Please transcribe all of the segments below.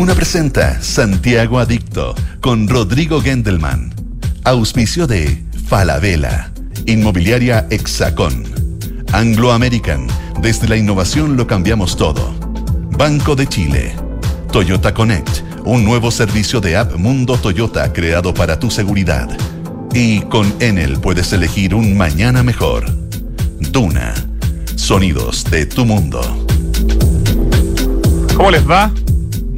Duna presenta Santiago Adicto con Rodrigo Gendelman. Auspicio de Falabella, Inmobiliaria Hexacón, Anglo American, desde la innovación lo cambiamos todo. Banco de Chile, Toyota Connect, un nuevo servicio de app Mundo Toyota creado para tu seguridad. Y con Enel puedes elegir un mañana mejor. Duna, sonidos de tu mundo. ¿Cómo les va?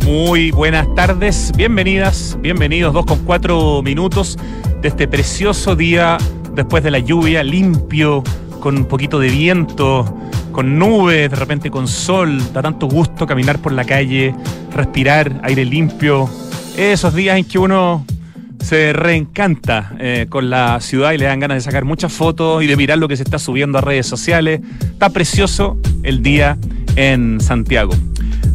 Muy buenas tardes, bienvenidas, bienvenidos, dos con cuatro minutos de este precioso día después de la lluvia, limpio, con un poquito de viento, con nubes, de repente con sol, da tanto gusto caminar por la calle, respirar aire limpio, esos días en que uno se reencanta eh, con la ciudad y le dan ganas de sacar muchas fotos y de mirar lo que se está subiendo a redes sociales. Está precioso el día en Santiago.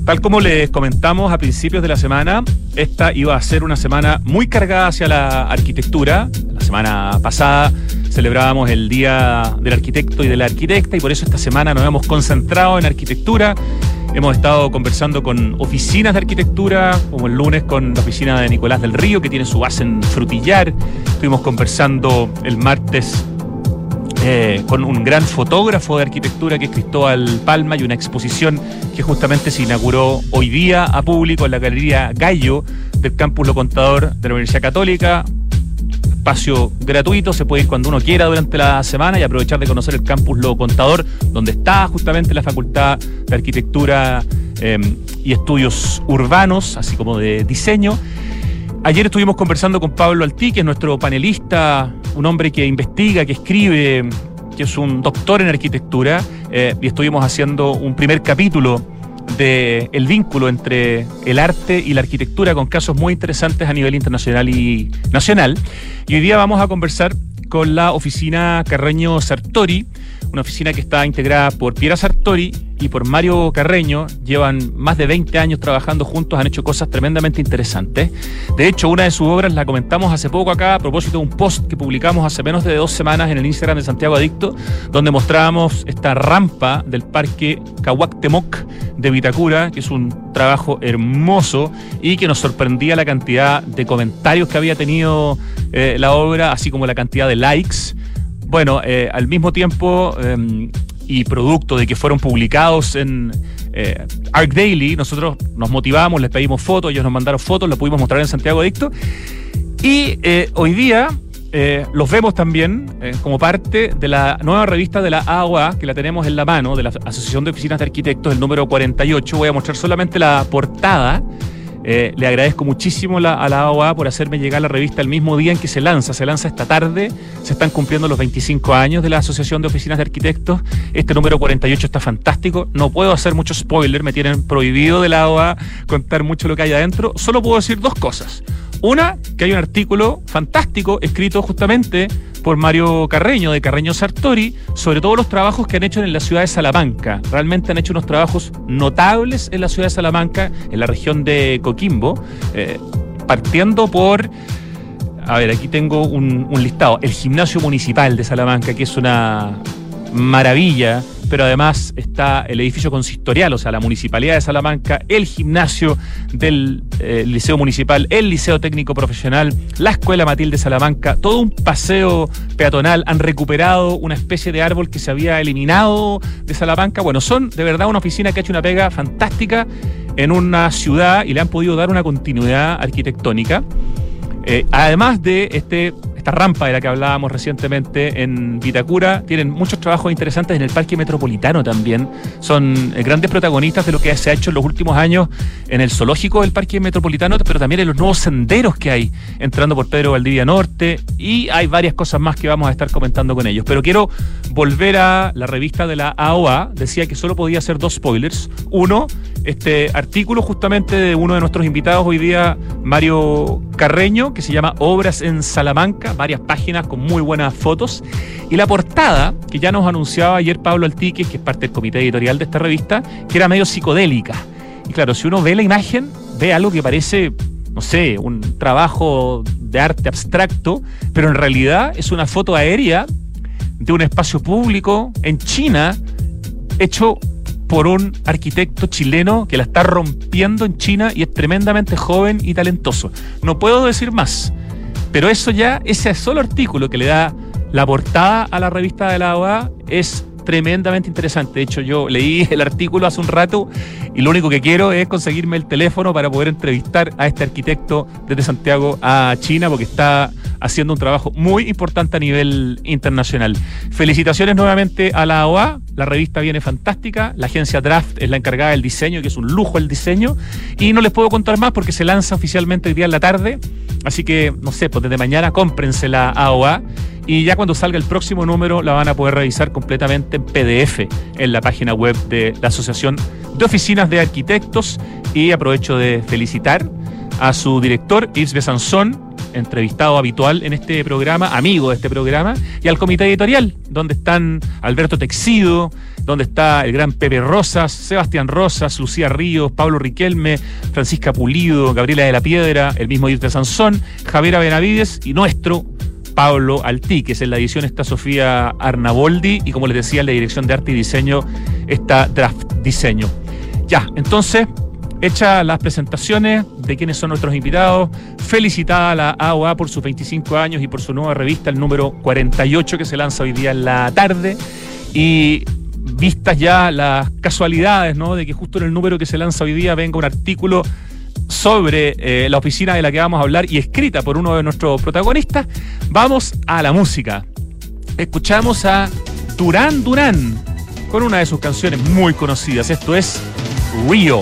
Tal como les comentamos a principios de la semana, esta iba a ser una semana muy cargada hacia la arquitectura. La semana pasada celebrábamos el Día del Arquitecto y de la Arquitecta y por eso esta semana nos hemos concentrado en arquitectura. Hemos estado conversando con oficinas de arquitectura, como el lunes con la oficina de Nicolás del Río, que tiene su base en Frutillar. Estuvimos conversando el martes eh, con un gran fotógrafo de arquitectura que es Cristóbal Palma y una exposición que justamente se inauguró hoy día a público en la Galería Gallo del Campus Lo Contador de la Universidad Católica. Espacio gratuito, se puede ir cuando uno quiera durante la semana y aprovechar de conocer el Campus Lo Contador, donde está justamente la Facultad de Arquitectura eh, y Estudios Urbanos, así como de diseño. Ayer estuvimos conversando con Pablo Altí, que es nuestro panelista, un hombre que investiga, que escribe, que es un doctor en arquitectura, eh, y estuvimos haciendo un primer capítulo de el vínculo entre el arte y la arquitectura con casos muy interesantes a nivel internacional y nacional. Y hoy día vamos a conversar con la oficina Carreño Sartori, una oficina que está integrada por Piera Sartori y por Mario Carreño. Llevan más de 20 años trabajando juntos, han hecho cosas tremendamente interesantes. De hecho, una de sus obras la comentamos hace poco acá a propósito de un post que publicamos hace menos de dos semanas en el Instagram de Santiago Adicto, donde mostrábamos esta rampa del parque Cahuactemoc de Vitacura, que es un trabajo hermoso y que nos sorprendía la cantidad de comentarios que había tenido eh, la obra, así como la cantidad de likes. Bueno, eh, al mismo tiempo eh, y producto de que fueron publicados en eh, Arc Daily, nosotros nos motivamos, les pedimos fotos, ellos nos mandaron fotos, lo pudimos mostrar en Santiago Adicto. Y eh, hoy día eh, los vemos también eh, como parte de la nueva revista de la AOA, que la tenemos en la mano, de la Asociación de Oficinas de Arquitectos, el número 48. Voy a mostrar solamente la portada. Eh, le agradezco muchísimo a la AOA por hacerme llegar la revista el mismo día en que se lanza. Se lanza esta tarde. Se están cumpliendo los 25 años de la Asociación de Oficinas de Arquitectos. Este número 48 está fantástico. No puedo hacer mucho spoiler. Me tienen prohibido de la AOA contar mucho lo que hay adentro. Solo puedo decir dos cosas. Una, que hay un artículo fantástico escrito justamente por Mario Carreño, de Carreño Sartori, sobre todos los trabajos que han hecho en la ciudad de Salamanca. Realmente han hecho unos trabajos notables en la ciudad de Salamanca, en la región de Coquimbo, eh, partiendo por... A ver, aquí tengo un, un listado. El gimnasio municipal de Salamanca, que es una maravilla, pero además está el edificio consistorial, o sea, la municipalidad de Salamanca, el gimnasio del eh, Liceo Municipal, el Liceo Técnico Profesional, la Escuela Matilde Salamanca, todo un paseo peatonal. Han recuperado una especie de árbol que se había eliminado de Salamanca. Bueno, son de verdad una oficina que ha hecho una pega fantástica en una ciudad y le han podido dar una continuidad arquitectónica. Eh, además de este, esta rampa de la que hablábamos recientemente en Vitacura, tienen muchos trabajos interesantes en el Parque Metropolitano también. Son eh, grandes protagonistas de lo que se ha hecho en los últimos años en el zoológico del Parque Metropolitano, pero también en los nuevos senderos que hay, entrando por Pedro Valdivia Norte, y hay varias cosas más que vamos a estar comentando con ellos. Pero quiero volver a la revista de la AOA, decía que solo podía hacer dos spoilers. Uno, este artículo justamente de uno de nuestros invitados hoy día, Mario Carreño, que se llama Obras en Salamanca, varias páginas con muy buenas fotos. Y la portada, que ya nos anunciaba ayer Pablo Altiques, que es parte del comité editorial de esta revista, que era medio psicodélica. Y claro, si uno ve la imagen, ve algo que parece, no sé, un trabajo de arte abstracto, pero en realidad es una foto aérea de un espacio público en China hecho por un arquitecto chileno que la está rompiendo en China y es tremendamente joven y talentoso. No puedo decir más, pero eso ya, ese solo artículo que le da la portada a la revista de la OA es tremendamente interesante. De hecho, yo leí el artículo hace un rato y lo único que quiero es conseguirme el teléfono para poder entrevistar a este arquitecto desde Santiago a China, porque está haciendo un trabajo muy importante a nivel internacional. Felicitaciones nuevamente a la OA, la revista viene fantástica, la agencia Draft es la encargada del diseño, que es un lujo el diseño, y no les puedo contar más porque se lanza oficialmente el día en la tarde, así que, no sé, pues desde mañana cómprense la AOA y ya cuando salga el próximo número la van a poder revisar completamente en PDF en la página web de la Asociación de Oficinas de Arquitectos. Y aprovecho de felicitar a su director, Yves Besanzón, entrevistado habitual en este programa, amigo de este programa, y al comité editorial, donde están Alberto Texido, donde está el gran Pepe Rosas, Sebastián Rosas, Lucía Ríos, Pablo Riquelme, Francisca Pulido, Gabriela de la Piedra, el mismo Yves Besanzón, Javiera Benavides y nuestro Pablo Altí, que es en la edición está Sofía Arnaboldi y como les decía, en la dirección de arte y diseño está Draft Diseño. Ya, entonces, hechas las presentaciones de quiénes son nuestros invitados, felicitada a la AOA por sus 25 años y por su nueva revista, el número 48 que se lanza hoy día en la tarde y vistas ya las casualidades, ¿no? De que justo en el número que se lanza hoy día venga un artículo sobre eh, la oficina de la que vamos a hablar y escrita por uno de nuestros protagonistas, vamos a la música. Escuchamos a Durán Durán con una de sus canciones muy conocidas. Esto es Rio.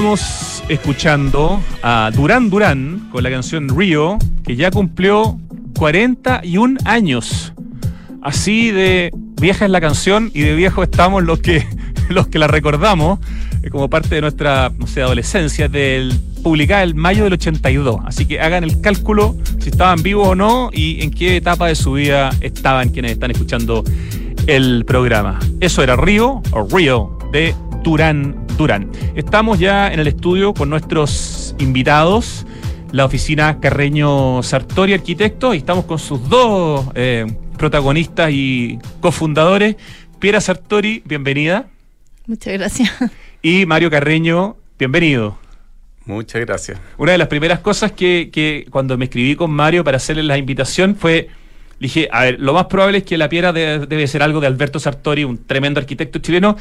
Estábamos escuchando a Durán Durán con la canción Río, que ya cumplió 41 años. Así de vieja es la canción y de viejo estamos los que, los que la recordamos eh, como parte de nuestra, no sé, adolescencia, del publicada el mayo del 82. Así que hagan el cálculo si estaban vivos o no y en qué etapa de su vida estaban quienes están escuchando el programa. Eso era Río o Río de Durán Durán. Estamos ya en el estudio con nuestros invitados, la oficina Carreño Sartori Arquitecto, y estamos con sus dos eh, protagonistas y cofundadores. Piera Sartori, bienvenida. Muchas gracias. Y Mario Carreño, bienvenido. Muchas gracias. Una de las primeras cosas que, que cuando me escribí con Mario para hacerle la invitación fue dije, a ver, lo más probable es que la piedra debe, ser algo de Alberto Sartori, un tremendo arquitecto chileno,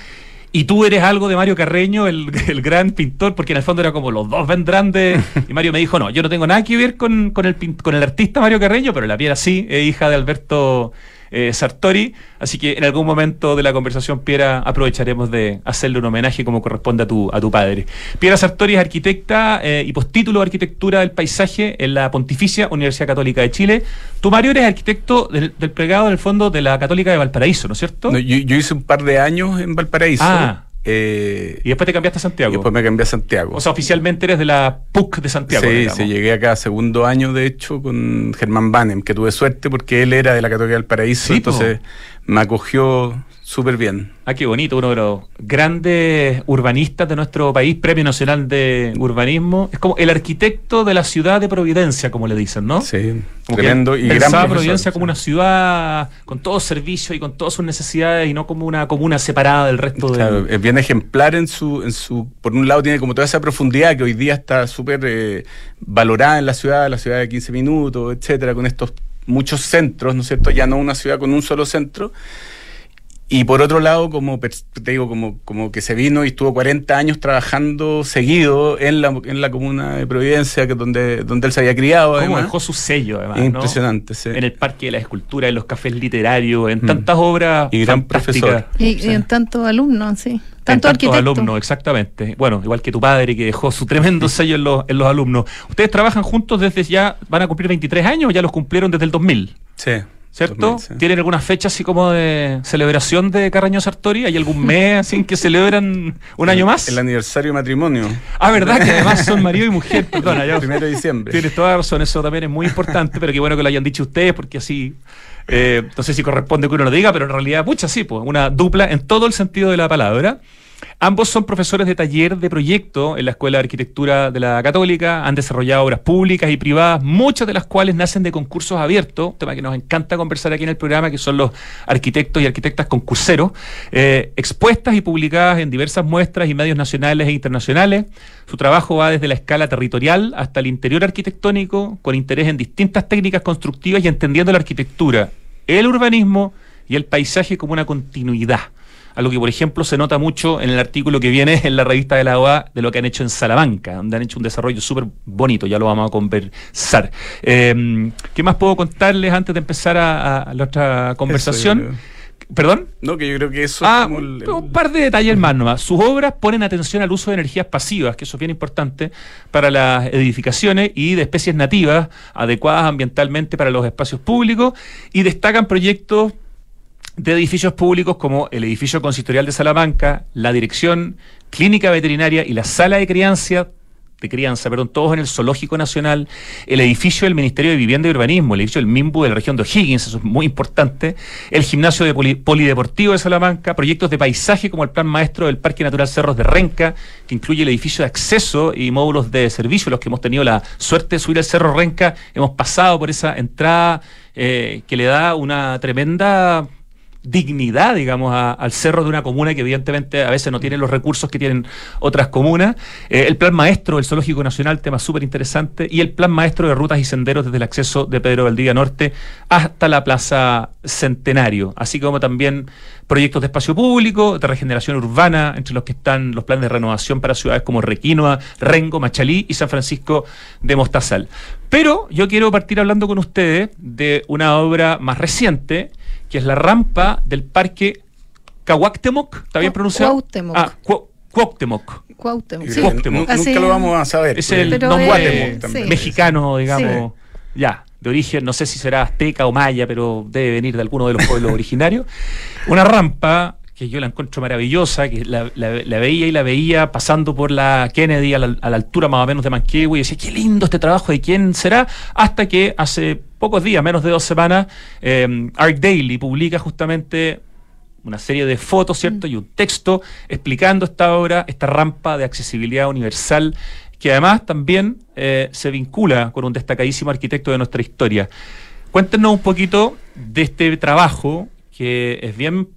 y tú eres algo de Mario Carreño, el, el, gran pintor, porque en el fondo era como los dos vendrán de... Y Mario me dijo, no, yo no tengo nada que ver con, con, el, con el artista Mario Carreño, pero la piedra sí, hija de Alberto eh, Sartori. Así que en algún momento de la conversación, Piera, aprovecharemos de hacerle un homenaje como corresponde a tu, a tu padre. Piera Sartori es arquitecta eh, y postítulo de arquitectura del paisaje en la Pontificia Universidad Católica de Chile. Tu Mario eres arquitecto del, del plegado, en el fondo, de la Católica de Valparaíso, ¿no es cierto? No, yo, yo, hice un par de años en Valparaíso. Ah. Eh, y después te cambiaste a Santiago. Y después me cambié a Santiago. O sea, oficialmente eres de la PUC de Santiago. Sí, sí, llegué acá segundo año, de hecho, con Germán Banem, que tuve suerte porque él era de la Católica del Paraíso, sí, entonces po. me acogió súper bien. Ah, qué bonito, uno de los grandes urbanistas de nuestro país, Premio Nacional de Urbanismo. Es como el arquitecto de la ciudad de Providencia, como le dicen, ¿no? Sí, como tremendo y gran profesor, Providencia sí. como una ciudad con todos servicios y con todas sus necesidades y no como una comuna separada del resto claro, de... Es bien ejemplar en su, en su... Por un lado tiene como toda esa profundidad que hoy día está súper eh, valorada en la ciudad, la ciudad de 15 minutos, etcétera, con estos muchos centros, ¿no es cierto? Ya no una ciudad con un solo centro. Y por otro lado, como te digo, como, como que se vino y estuvo 40 años trabajando seguido en la, en la comuna de Providencia, que donde, donde él se había criado. ¿Cómo además. dejó su sello, además? Impresionante, ¿no? sí. En el Parque de la Escultura, en los cafés literarios, en mm. tantas obras. Y gran profesor. Y, sí. y, en tantos alumnos, sí. Tanto en tantos alumnos, exactamente. Bueno, igual que tu padre, que dejó su tremendo sello en los, en los alumnos. ¿Ustedes trabajan juntos desde ya, van a cumplir 23 años o ya los cumplieron desde el 2000? Sí. ¿Cierto? 2000, sí. ¿Tienen alguna fecha así como de celebración de Carreño Sartori? ¿Hay algún mes así en que celebran un año más? El aniversario de matrimonio. Ah, ¿verdad? Que además son marido y mujer, perdona. Ya, Primero de diciembre. Tienes toda razón, eso también es muy importante, pero qué bueno que lo hayan dicho ustedes, porque así, eh, no sé si corresponde que uno lo diga, pero en realidad, mucha sí, pues, una dupla en todo el sentido de la palabra. Ambos son profesores de taller de proyecto en la Escuela de Arquitectura de la Católica, han desarrollado obras públicas y privadas, muchas de las cuales nacen de concursos abiertos, tema que nos encanta conversar aquí en el programa, que son los arquitectos y arquitectas concurseros, eh, expuestas y publicadas en diversas muestras y medios nacionales e internacionales. Su trabajo va desde la escala territorial hasta el interior arquitectónico, con interés en distintas técnicas constructivas y entendiendo la arquitectura, el urbanismo y el paisaje como una continuidad algo que por ejemplo se nota mucho en el artículo que viene en la revista de la OA de lo que han hecho en Salamanca, donde han hecho un desarrollo súper bonito, ya lo vamos a conversar. Eh, ¿Qué más puedo contarles antes de empezar a, a la otra conversación? ¿Perdón? No, que yo creo que eso ah, es como el, el... un par de detalles más nomás. Sus obras ponen atención al uso de energías pasivas, que eso es bien importante para las edificaciones y de especies nativas adecuadas ambientalmente para los espacios públicos y destacan proyectos de edificios públicos como el edificio consistorial de Salamanca, la dirección clínica veterinaria y la sala de crianza, de crianza, perdón, todos en el Zoológico Nacional, el edificio del Ministerio de Vivienda y Urbanismo, el edificio del MIMBU de la región de O'Higgins, eso es muy importante, el gimnasio de poli, polideportivo de Salamanca, proyectos de paisaje como el plan maestro del Parque Natural Cerros de Renca, que incluye el edificio de acceso y módulos de servicio, los que hemos tenido la suerte de subir al Cerro Renca, hemos pasado por esa entrada eh, que le da una tremenda dignidad, digamos, a, al cerro de una comuna que evidentemente a veces no tiene los recursos que tienen otras comunas. Eh, el plan maestro del Zoológico Nacional, tema súper interesante, y el plan maestro de rutas y senderos desde el acceso de Pedro Valdivia Norte hasta la Plaza Centenario, así como también proyectos de espacio público, de regeneración urbana, entre los que están los planes de renovación para ciudades como Requinoa, Rengo, Machalí y San Francisco de Mostazal. Pero yo quiero partir hablando con ustedes de una obra más reciente, que es la rampa del parque Cahuactemoc, ¿está bien pronunciado? Cuauhtémoc. Ah, Cuauhtémoc. Cuauhtémoc, sí. Cuauhtémoc. Así- Nunca lo vamos a saber. Es el nombre sí. mexicano, digamos, ya, de origen, no sé si será azteca o maya, pero debe venir de alguno de los pueblos originarios. Una rampa que yo la encuentro maravillosa, que la, la- la veía y la veía pasando por la Kennedy a la, a la altura más o menos de Manquehue y decía, qué lindo este trabajo, ¿de quién será? Hasta que hace pocos días, menos de dos semanas, eh, Art Daily publica justamente una serie de fotos, ¿cierto? Y un texto explicando esta obra, esta rampa de accesibilidad universal, que además también eh, se vincula con un destacadísimo arquitecto de nuestra historia. Cuéntenos un poquito de este trabajo, que es bien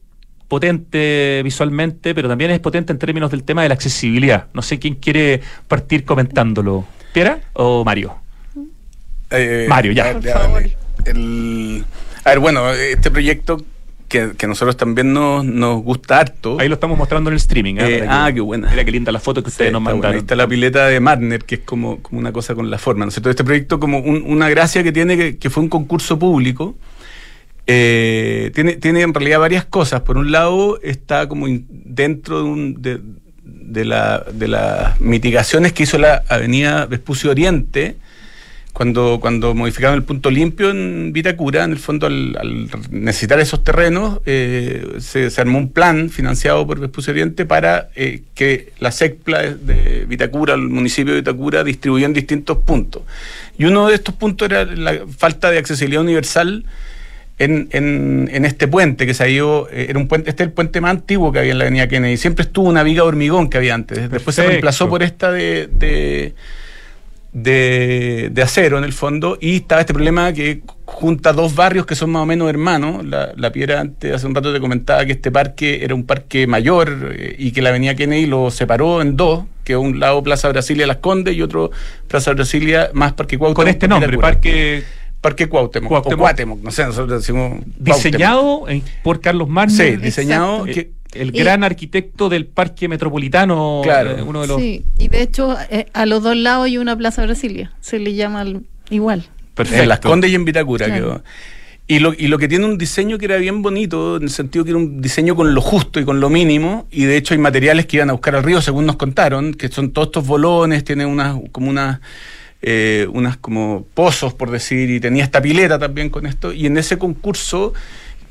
potente visualmente, pero también es potente en términos del tema de la accesibilidad. No sé quién quiere partir comentándolo. ¿Piera o Mario? Eh, Mario, ya. Por favor. el- a ver, bueno, este proyecto que, que a nosotros también nos, nos gusta harto. Ahí lo estamos mostrando en el streaming. ¿eh? Eh, ah, que- qué buena. Mira qué linda la foto que Sí, ustedes nos buena. mandaron. Ahí está la pileta de Marner, que es como, como una cosa con la forma. ¿no es cierto? Este proyecto, como un- una gracia que tiene, que, que fue un concurso público, eh, tiene, tiene en realidad varias cosas. Por un lado, está como dentro de, un- de, la- de las mitigaciones que hizo la Avenida Vespucio Oriente. Cuando, cuando modificaron el punto limpio en Vitacura, en el fondo al, al necesitar esos terrenos, eh, se, armó un plan financiado por Vespucio Oriente para eh, que la SECPLA de, de Vitacura, el municipio de Vitacura, distribuyó en distintos puntos. Y uno de estos puntos era la falta de accesibilidad universal en, en, en este puente que se ha ido, eh, era un puente, este es el puente más antiguo que había en la avenida Kennedy. Siempre estuvo una viga de hormigón que había antes. Después se reemplazó por esta de, de, de, de acero en el fondo y estaba este problema que junta dos barrios que son más o menos hermanos. La, la Piedra antes, hace un rato te comentaba que este parque era un parque mayor eh, y que la avenida Kennedy lo separó en dos, que un lado Plaza Brasilia Las Condes y otro Plaza Brasilia más Parque Cuauhtémoc. Con este nombre. Parque Parque Cuauhtémoc, Cuauhtémoc. o Cuauhtémoc, no sé, nosotros decimos diseñado en- por Carlos Marner. Sí, diseñado el Y- gran arquitecto del Parque Metropolitano, Claro. eh, uno de los Sí, y de hecho eh, a los dos lados hay una Plaza Brasilia, se le llama al- igual. perfectos. en Las Condes y en Vitacura Claro. quedó. Y lo, y lo que tiene un diseño que era bien bonito, en el sentido que era un diseño con lo justo y con lo mínimo, y de hecho hay materiales que iban a buscar al río, según nos contaron, que son todos estos bolones, tiene unas, como unas, eh, unas como pozos, por decir, y tenía esta pileta también con esto, y en ese concurso,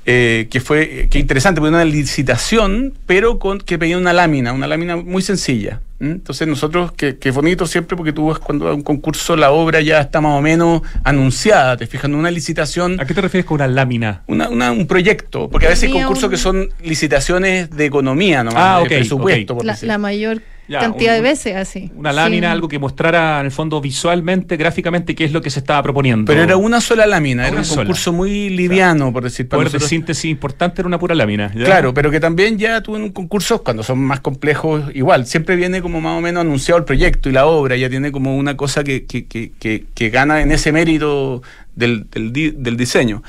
eh, que fue, que interesante, era una licitación, pero con que pedía una lámina, una lámina muy sencilla. Entonces nosotros, que, es bonito siempre, porque tú ves cuando va a un concurso, la obra ya está más o menos anunciada, te fijas, en una licitación ¿A qué te refieres con una lámina? una, una- un proyecto, porque a veces hay concursos un- que son licitaciones de economía, nomás, Ah, de presupuesto, ok. por La, decir. la mayor Ya, cantidad un- de veces así. Una lámina, Sí. algo que mostrara en el fondo visualmente, gráficamente, qué es lo que se estaba proponiendo. Pero era una sola lámina, era Una un sola. concurso muy liviano, por decir. para poder de síntesis importante era una pura lámina. ¿ya? Claro, pero que también ya en un concurso, cuando son más complejos, igual, siempre viene como más o menos anunciado el proyecto y la obra, ya tiene como una cosa que, que, que, que- que gana en ese mérito del, del, di- del diseño.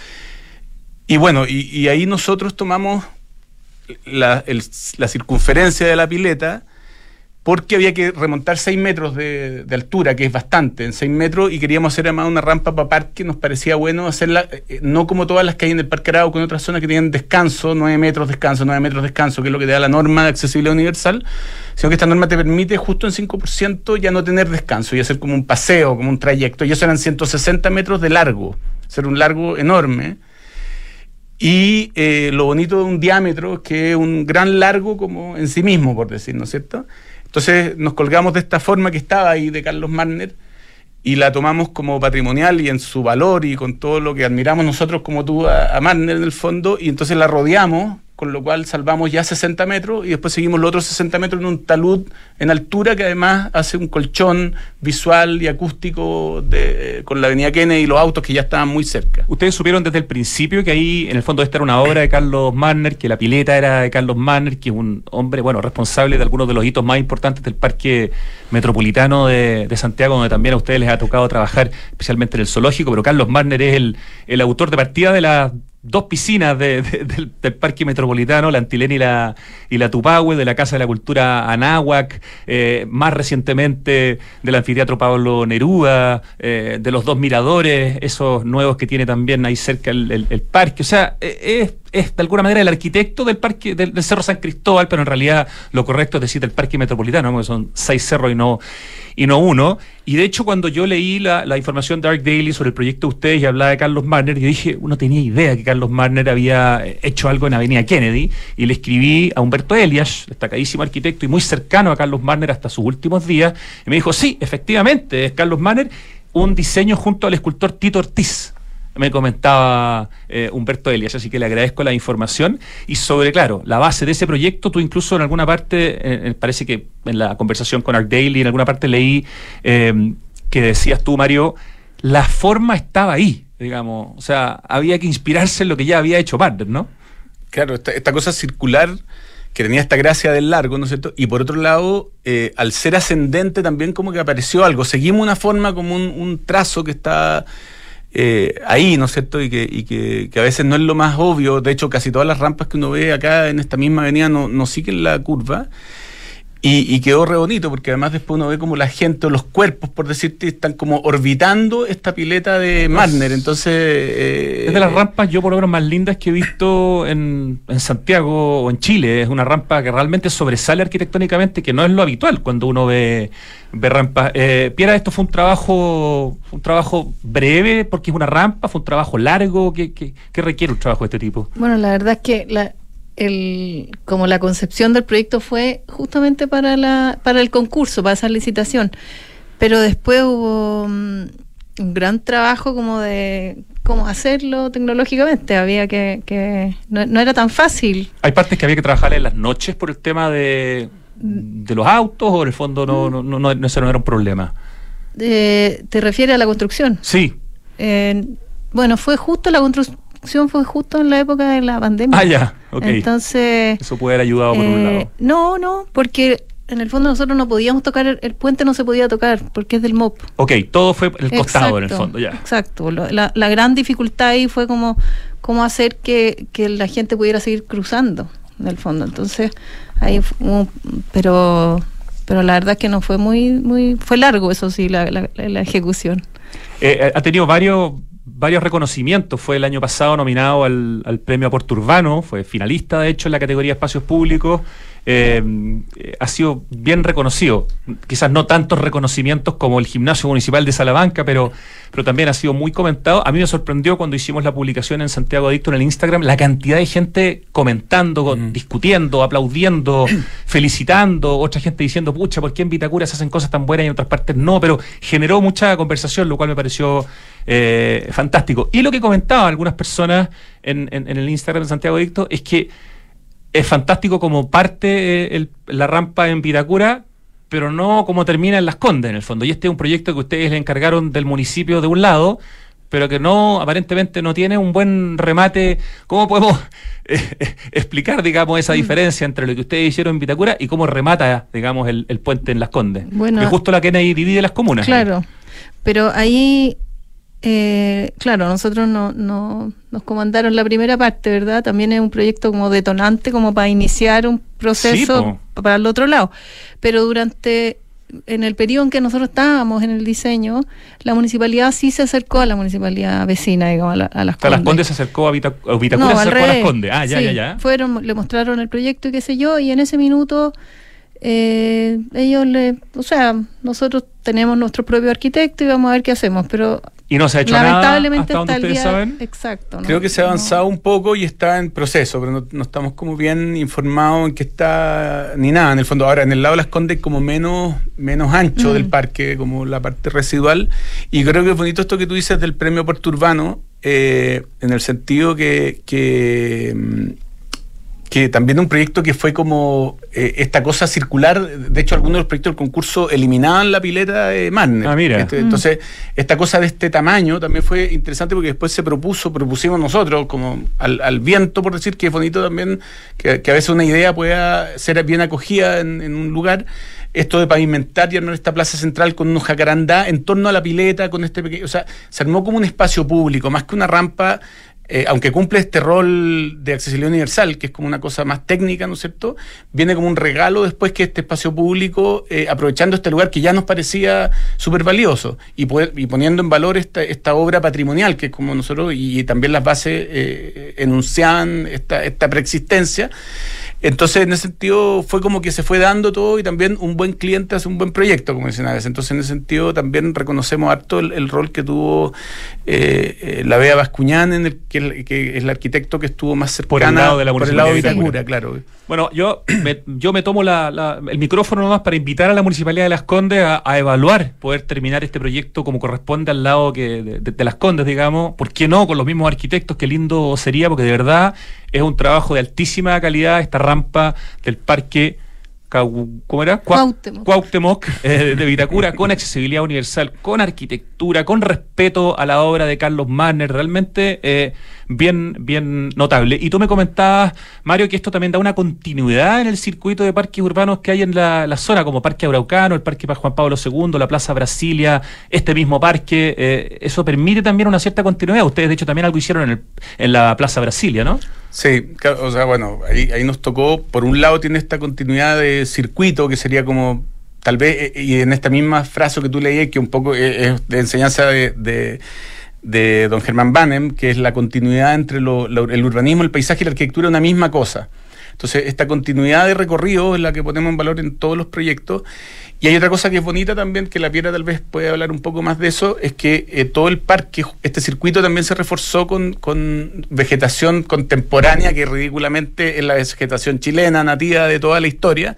Y bueno, y, y ahí nosotros tomamos la, el- la circunferencia de la pileta porque había que remontar 6 metros de, de altura, que es bastante, en 6 metros, y queríamos hacer además una rampa para parque, nos parecía bueno hacerla, eh, no como todas las que hay en el Parque Arauco, en otras zonas que tienen descanso, 9 metros descanso, 9 metros descanso, que es lo que te da la norma de accesibilidad universal, sino que esta norma te permite justo en 5% ya no tener descanso y hacer como un paseo, como un trayecto, y eso eran 160 metros de largo, ser un largo enorme. Y eh, lo bonito de un diámetro es que es un gran largo como en sí mismo, por decir, ¿no es cierto? Entonces nos colgamos de esta forma que estaba ahí de Carlos Marner y la tomamos como patrimonial y en su valor y con todo lo que admiramos nosotros como tú a, a en el fondo y entonces la rodeamos, con lo cual salvamos ya 60 metros y después seguimos los otros 60 metros en un talud en altura que además hace un colchón visual y acústico de, con la avenida Kennedy y los autos que ya estaban muy cerca. Ustedes supieron desde el principio que ahí, en el fondo, esta era una obra de Carlos Manner, que la pileta era de Carlos Manner, que es un hombre, bueno, responsable de algunos de los hitos más importantes del Parque Metropolitano de, de Santiago, donde también a ustedes les ha tocado trabajar, especialmente en el zoológico, pero Carlos Manner es el, el autor de partida de las dos piscinas de- de- del, del Parque Metropolitano, la Antilena y la, y la Tupahue, de la Casa de la Cultura Anáhuac, eh, más recientemente del anfiteatro Pablo Neruda, eh, de los dos miradores, esos nuevos que tiene también ahí cerca el, el- el parque. O sea, eh, es, es de alguna manera el arquitecto del parque del, Cerro San Cristóbal, pero en realidad lo correcto es decir del parque metropolitano, porque son seis cerros y no, y no uno. Y de hecho, cuando yo leí la, información de Dark Daily sobre el proyecto de ustedes y hablaba de Carlos Marner, yo dije, uno tenía idea que Carlos Marner había hecho algo en Avenida Kennedy, y le escribí a Humberto Elias, destacadísimo arquitecto y muy cercano a Carlos Marner hasta sus últimos días, y me dijo, sí, efectivamente, es Carlos Marner, un diseño junto al escultor Tito Ortiz me comentaba eh, Humberto Elias, así que le agradezco la información. Y sobre, claro, la base de ese proyecto, tú incluso en alguna parte, eh, eh, parece que en la conversación con Art Daily, en alguna parte leí que decías tú, Mario, la forma estaba ahí, digamos, o sea, había que inspirarse en lo que ya había hecho Marder, ¿no? Claro, esta, cosa circular que tenía esta gracia del largo, ¿no es cierto? Y por otro lado, al ser ascendente también como que apareció algo. Seguimos una forma como un, un trazo que está eh, ahí, ¿no es cierto? Y, que, y que, que, a veces no es lo más obvio. De hecho, casi todas las rampas que uno ve acá en esta misma avenida no, no siguen la curva. Y, quedó re bonito, porque además después uno ve como la gente o los cuerpos, por decirte, están como orbitando esta pileta de Marner. Entonces. Eh, es de las rampas, yo por lo menos más lindas que he visto en, Santiago o en Chile. Es una rampa que realmente sobresale arquitectónicamente, que no es lo habitual cuando uno ve, ve rampas. Eh, Piera, esto fue un trabajo, un trabajo breve, porque es una rampa, fue un trabajo largo. ¿Qué, qué, qué requiere un trabajo de este tipo? Bueno, la verdad es que la, el, como la concepción del proyecto fue justamente para, la, para el concurso, para esa licitación. Pero después hubo mm, un gran trabajo como de cómo hacerlo tecnológicamente. Había que, que no, era tan fácil. Hay partes que había que trabajar en las noches por el tema de, de los autos o en el fondo no, no, no, no, no era un problema. ¿Te refieres a la construcción? Sí. bueno, fue justo la fue justo en la época de la pandemia. Ah, ya, ok. Entonces... Eso puede haber ayudado por un eh, lado. No, no, porque en el fondo nosotros no podíamos tocar, el, puente no se podía tocar porque es del MOP. Ok, todo fue el costado en el fondo, ya. Exacto, la, la, gran dificultad ahí fue como, cómo hacer que, que, la gente pudiera seguir cruzando en el fondo. Entonces, ahí pero pero la verdad es que no fue muy, muy, fue largo eso sí, la, la, ejecución. Eh, ha tenido varios varios reconocimientos. Fue el año pasado nominado al, al premio Aporte Urbano, fue finalista de hecho en la categoría Espacios Públicos. Eh, ha sido bien reconocido. Quizás no tantos reconocimientos como el Gimnasio Municipal de Salamanca, pero, pero también ha sido muy comentado. A mí me sorprendió cuando hicimos la publicación en Santiago Adicto en el Instagram la cantidad de gente comentando, discutiendo, aplaudiendo, felicitando, otra gente diciendo, pucha, ¿por qué en Vitacura se hacen cosas tan buenas y en otras partes no? Pero generó mucha conversación, lo cual me pareció eh, fantástico. Y lo que comentaban algunas personas en, en el Instagram de Santiago Adicto es que es fantástico como parte eh, la rampa en Vitacura, pero no como termina en Las Condes, en el fondo. Y este es un proyecto que ustedes le encargaron del municipio de un lado, pero que no, aparentemente no tiene un buen remate. ¿Cómo podemos eh, explicar, digamos, esa mm. diferencia entre lo que ustedes hicieron en Vitacura y cómo remata, digamos, el, puente en Las Condes? Bueno, que justo la Kennedy divide las comunas. Claro, pero ahí eh, claro, nosotros no, no, nos comandaron la primera parte, ¿verdad? También es un proyecto como detonante, como para iniciar un proceso para el otro lado. Pero durante, en el periodo en que nosotros estábamos en el diseño, la municipalidad sí se acercó a la municipalidad vecina, digamos, a, las Condes. las Condes se acercó a Vitacura, se acercó a las Condes. Ah, ya, ya, ya. Fueron, le mostraron el proyecto y qué sé yo, y en ese minuto eh, ellos le, o sea, nosotros tenemos nuestro propio arquitecto y vamos a ver qué hacemos, pero y no se ha hecho lamentablemente nada hasta, el día, saben. Exacto. Creo que se ha avanzado un poco y está en proceso, pero no, estamos como bien informados en que está ni nada. En el fondo, ahora en el lado de las Condes como menos, menos ancho mm. del parque, como la parte residual. Y creo que es bonito esto que tú dices del premio Puerto Urbano, eh, en el sentido que, que mm, que también un proyecto que fue como eh, esta cosa circular. De hecho, algunos de los proyectos del concurso eliminaban la pileta de Marner. Ah, mira. Este, entonces, esta cosa de este tamaño también fue interesante porque después se propuso, propusimos nosotros, como al, viento, por decir, que es bonito también, que, a veces una idea pueda ser bien acogida en, un lugar. Esto de pavimentar ya no esta plaza central con unos jacarandá en torno a la pileta, con este pequeño. O sea, se armó como un espacio público, más que una rampa eh, aunque cumple este rol de accesibilidad universal, que es como una cosa más técnica, ¿no es cierto? Viene como un regalo después que este espacio público, eh, aprovechando este lugar que ya nos parecía súper valioso y, y, poniendo en valor esta, obra patrimonial, que es como nosotros, y, también las bases eh, enuncian esta preexistencia. Entonces, en ese sentido, fue como que se fue dando todo y también un buen cliente hace un buen proyecto, como dicen a veces. Entonces, en ese sentido, también reconocemos harto el, rol que tuvo eh, eh, la Bea Bascuñán, en el, que, es el arquitecto que estuvo más cercano por el lado de la por el lado de Vitacura, claro. Bueno, yo me, yo me tomo el micrófono nomás para invitar a la Municipalidad de Las Condes a, evaluar poder terminar este proyecto como corresponde al lado que de, Las Condes, digamos. ¿Por qué no? Con los mismos arquitectos, qué lindo sería, porque de verdad es un trabajo de altísima calidad esta rampa del parque ¿cómo era? Cuauhtémoc, eh, de Vitacura, con accesibilidad universal, con arquitectura, con respeto a la obra de Carlos Manner, realmente eh, bien, bien notable. Y tú me comentabas, Mario, que esto también da una continuidad en el circuito de parques urbanos que hay en la, zona, como Parque Araucano, el Parque Juan Pablo II, la Plaza Brasilia, este mismo parque. Eh, eso permite también una cierta continuidad. Ustedes, de hecho, también algo hicieron en, en la Plaza Brasilia, ¿no? Sí, o sea, bueno, ahí, ahí nos tocó, por un lado tiene esta continuidad de circuito que sería como tal vez, eh, y en esta misma frase que tú leías, que un poco es de enseñanza de, de, don Germán Banem, que es la continuidad entre el urbanismo, el paisaje y la arquitectura, una misma cosa. Entonces, esta continuidad de recorrido es la que ponemos en valor en todos los proyectos y hay otra cosa que es bonita también, que la Piedra tal vez puede hablar un poco más de eso, es que eh, todo el parque, este circuito también se reforzó con, con, vegetación contemporánea, que ridículamente es la vegetación chilena, nativa de toda la historia.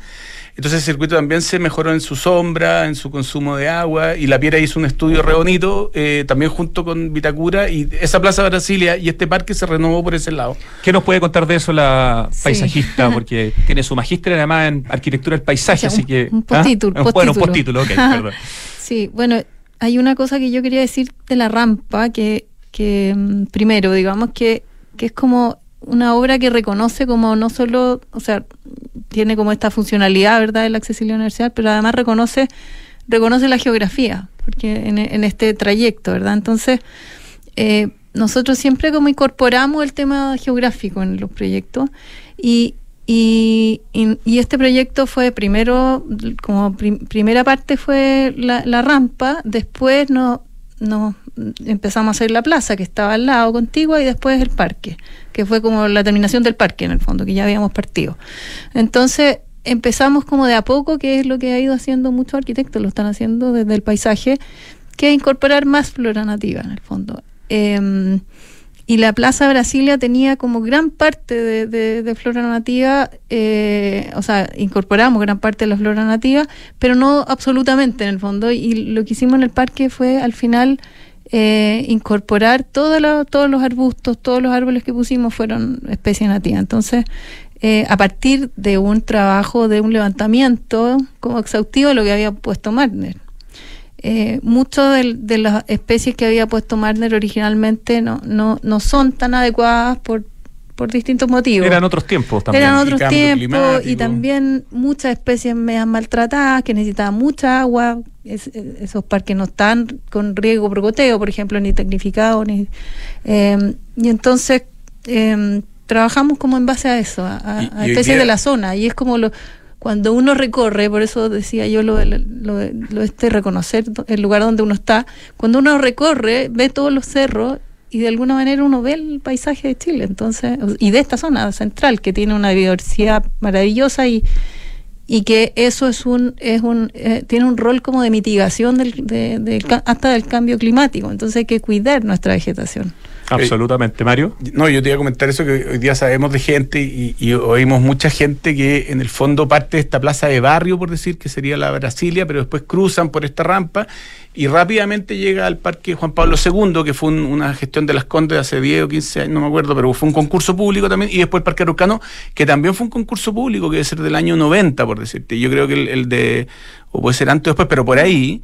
Entonces el circuito también se mejoró en su sombra, en su consumo de agua, y la Piedra hizo un estudio re bonito, eh, también junto con Vitacura, y esa Plaza Brasilia y este parque se renovó por ese lado. ¿Qué nos puede contar de eso la paisajista? Porque tiene su magíster además en arquitectura del paisaje, así que... Un postítulo. ¿ah? Bueno, un postítulo, ok, perdón. Sí, bueno, hay una cosa que yo quería decir de la rampa, que, que mm, primero, digamos que, que es como una obra que reconoce como no solo, o sea, tiene como esta funcionalidad, ¿verdad?, de la accesibilidad universal, pero además reconoce, reconoce la geografía, porque en, este trayecto, ¿verdad? Entonces, eh, nosotros siempre como incorporamos el tema geográfico en los proyectos y, y, este proyecto fue primero, como primera parte fue la, la rampa, después no, no empezamos a hacer la plaza que estaba al lado contigua y después el parque, que fue como la terminación del parque en el fondo, que ya habíamos partido. Entonces empezamos como de a poco, que es lo que ha ido haciendo muchos arquitectos, lo están haciendo desde el paisaje, que es incorporar más flora nativa en el fondo. Em, y la Plaza Brasilia tenía como gran parte de, flora nativa, eh, o sea, incorporamos gran parte de la flora nativa, pero no absolutamente en el fondo. Y lo que hicimos en el parque fue al final eh, incorporar todos los arbustos, todos los árboles que pusimos fueron especies nativas. Entonces, eh, a partir de un trabajo, de un levantamiento como exhaustivo de lo que había puesto Marner eh, muchas de, las especies que había puesto Marner originalmente no, no, no son tan adecuadas por, por distintos motivos. Eran otros tiempos también. Eran otros tiempos y también muchas especies medio maltratadas que necesitaban mucha agua. esos parques no están con riego por goteo, por ejemplo, ni tecnificados. Ni, eh, y entonces eh, trabajamos como en base a eso, a, especies de la zona. Y es como lo cuando uno recorre, por eso decía yo lo, lo, lo este reconocer el lugar donde uno está, cuando uno recorre, ve todos los cerros y de alguna manera uno ve el paisaje de Chile, entonces, y de esta zona central que tiene una biodiversidad maravillosa y, y que eso es un, es un, eh, tiene un rol como de mitigación del, de, hasta del cambio climático, entonces hay que cuidar nuestra vegetación. Absolutamente, Mario. No, yo te iba a comentar eso, que hoy día sabemos de gente y, oímos mucha gente que en el fondo parte de esta plaza de barrio, por decir, que sería la Brasilia, pero después cruzan por esta rampa y rápidamente llega al Parque Juan Pablo II, que fue una gestión de las Condes hace 10 o 15 años, no me acuerdo, pero fue un concurso público también, y después el Parque Araucano, que también fue un concurso público, que debe ser del año 90, por decirte. Yo creo que el, el de, o puede ser antes o después, pero por ahí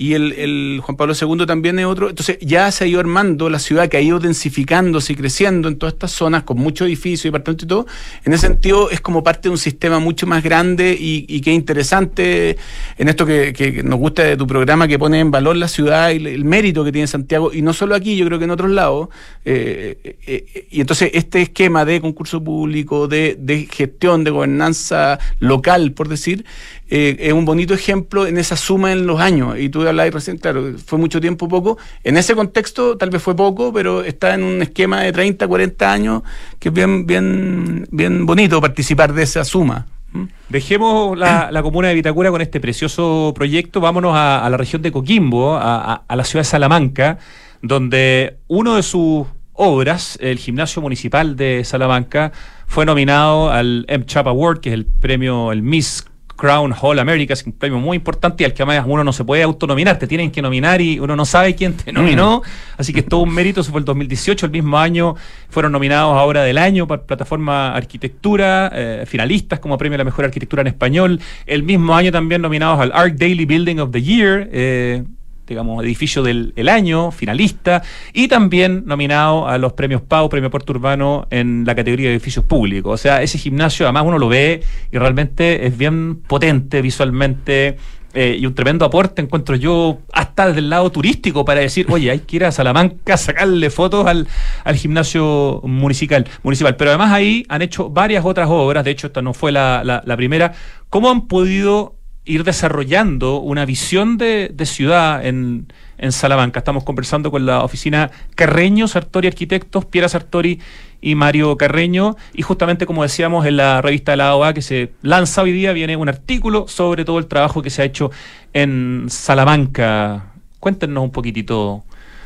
y el, Juan Pablo II también es otro. Entonces ya se ha ido armando la ciudad que ha ido densificándose y creciendo en todas estas zonas con muchos edificios y departamentos y todo. En ese sentido es como parte de un sistema mucho más grande y, y que es interesante en esto que, nos gusta de tu programa que pone en valor la ciudad y el, mérito que tiene Santiago y no solo aquí, yo creo que en otros lados. Eh, eh, eh, y entonces este esquema de concurso público, de, gestión, de gobernanza local, por decir, es un bonito ejemplo en esa suma en los años. Y tú hablabas recién, claro, fue mucho tiempo, poco. En ese contexto tal vez fue poco, pero está en un esquema de 30, 40 años que es bien, bien, bien bonito participar de esa suma. ¿Mm? Dejemos la, comuna de Vitacura con este precioso proyecto, vámonos a, la región de Coquimbo, a, la ciudad de Salamanca, donde uno de sus obras, el gimnasio municipal de Salamanca, fue nominado al M. Chap Award, que es el premio, el Miss Crown Hall America, es un premio muy importante y al que además uno no se puede autonominar, te tienen que nominar y uno no sabe quién te nominó, mm. así que es todo un mérito, eso fue el 2018, el mismo año fueron nominados ahora del año para plataforma arquitectura, eh, finalistas como premio a la mejor arquitectura en español, el mismo año también nominados al Art Daily Building of the Year, eh, digamos, edificio del año, finalista, y también nominado a los premios PAU, Premio Puerto Urbano, en la categoría de edificios públicos. O sea, ese gimnasio, además uno lo ve y realmente es bien potente visualmente. Eh, y un tremendo aporte encuentro yo hasta desde el lado turístico para decir, oye, hay que ir a Salamanca a sacarle fotos al, gimnasio municipal, municipal. Pero además ahí han hecho varias otras obras, de hecho esta no fue la, la primera. ¿Cómo han podido ir desarrollando una visión de, ciudad en, Salamanca. Estamos conversando con la oficina Carreño, Sartori Arquitectos, Piera Sartori y Mario Carreño. Y justamente, como decíamos, en la revista de la AOA que se lanza hoy día, viene un artículo sobre todo el trabajo que se ha hecho en Salamanca. Cuéntenos un poquitito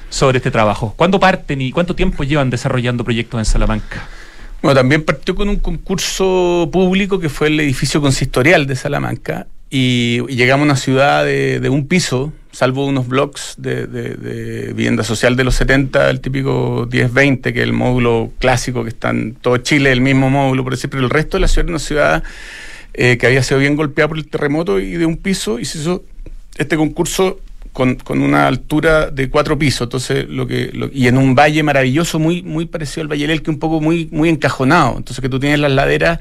sobre este trabajo. ¿Cuándo parten y cuánto tiempo llevan desarrollando proyectos en Salamanca? Bueno, también partió con un concurso público que fue el edificio consistorial de Salamanca y, llegamos a una ciudad de, un piso, salvo unos blocks de, vivienda social de los 70, el típico 10-20, que es el módulo clásico que está en todo Chile, el mismo módulo, por decir, pero el resto de la ciudad era una ciudad eh, que había sido bien golpeada por el terremoto y de un piso, y se hizo este concurso con, una altura de cuatro pisos, entonces lo que y en un valle maravilloso, muy muy parecido al Valle del que un poco muy muy encajonado, entonces que tú tienes las laderas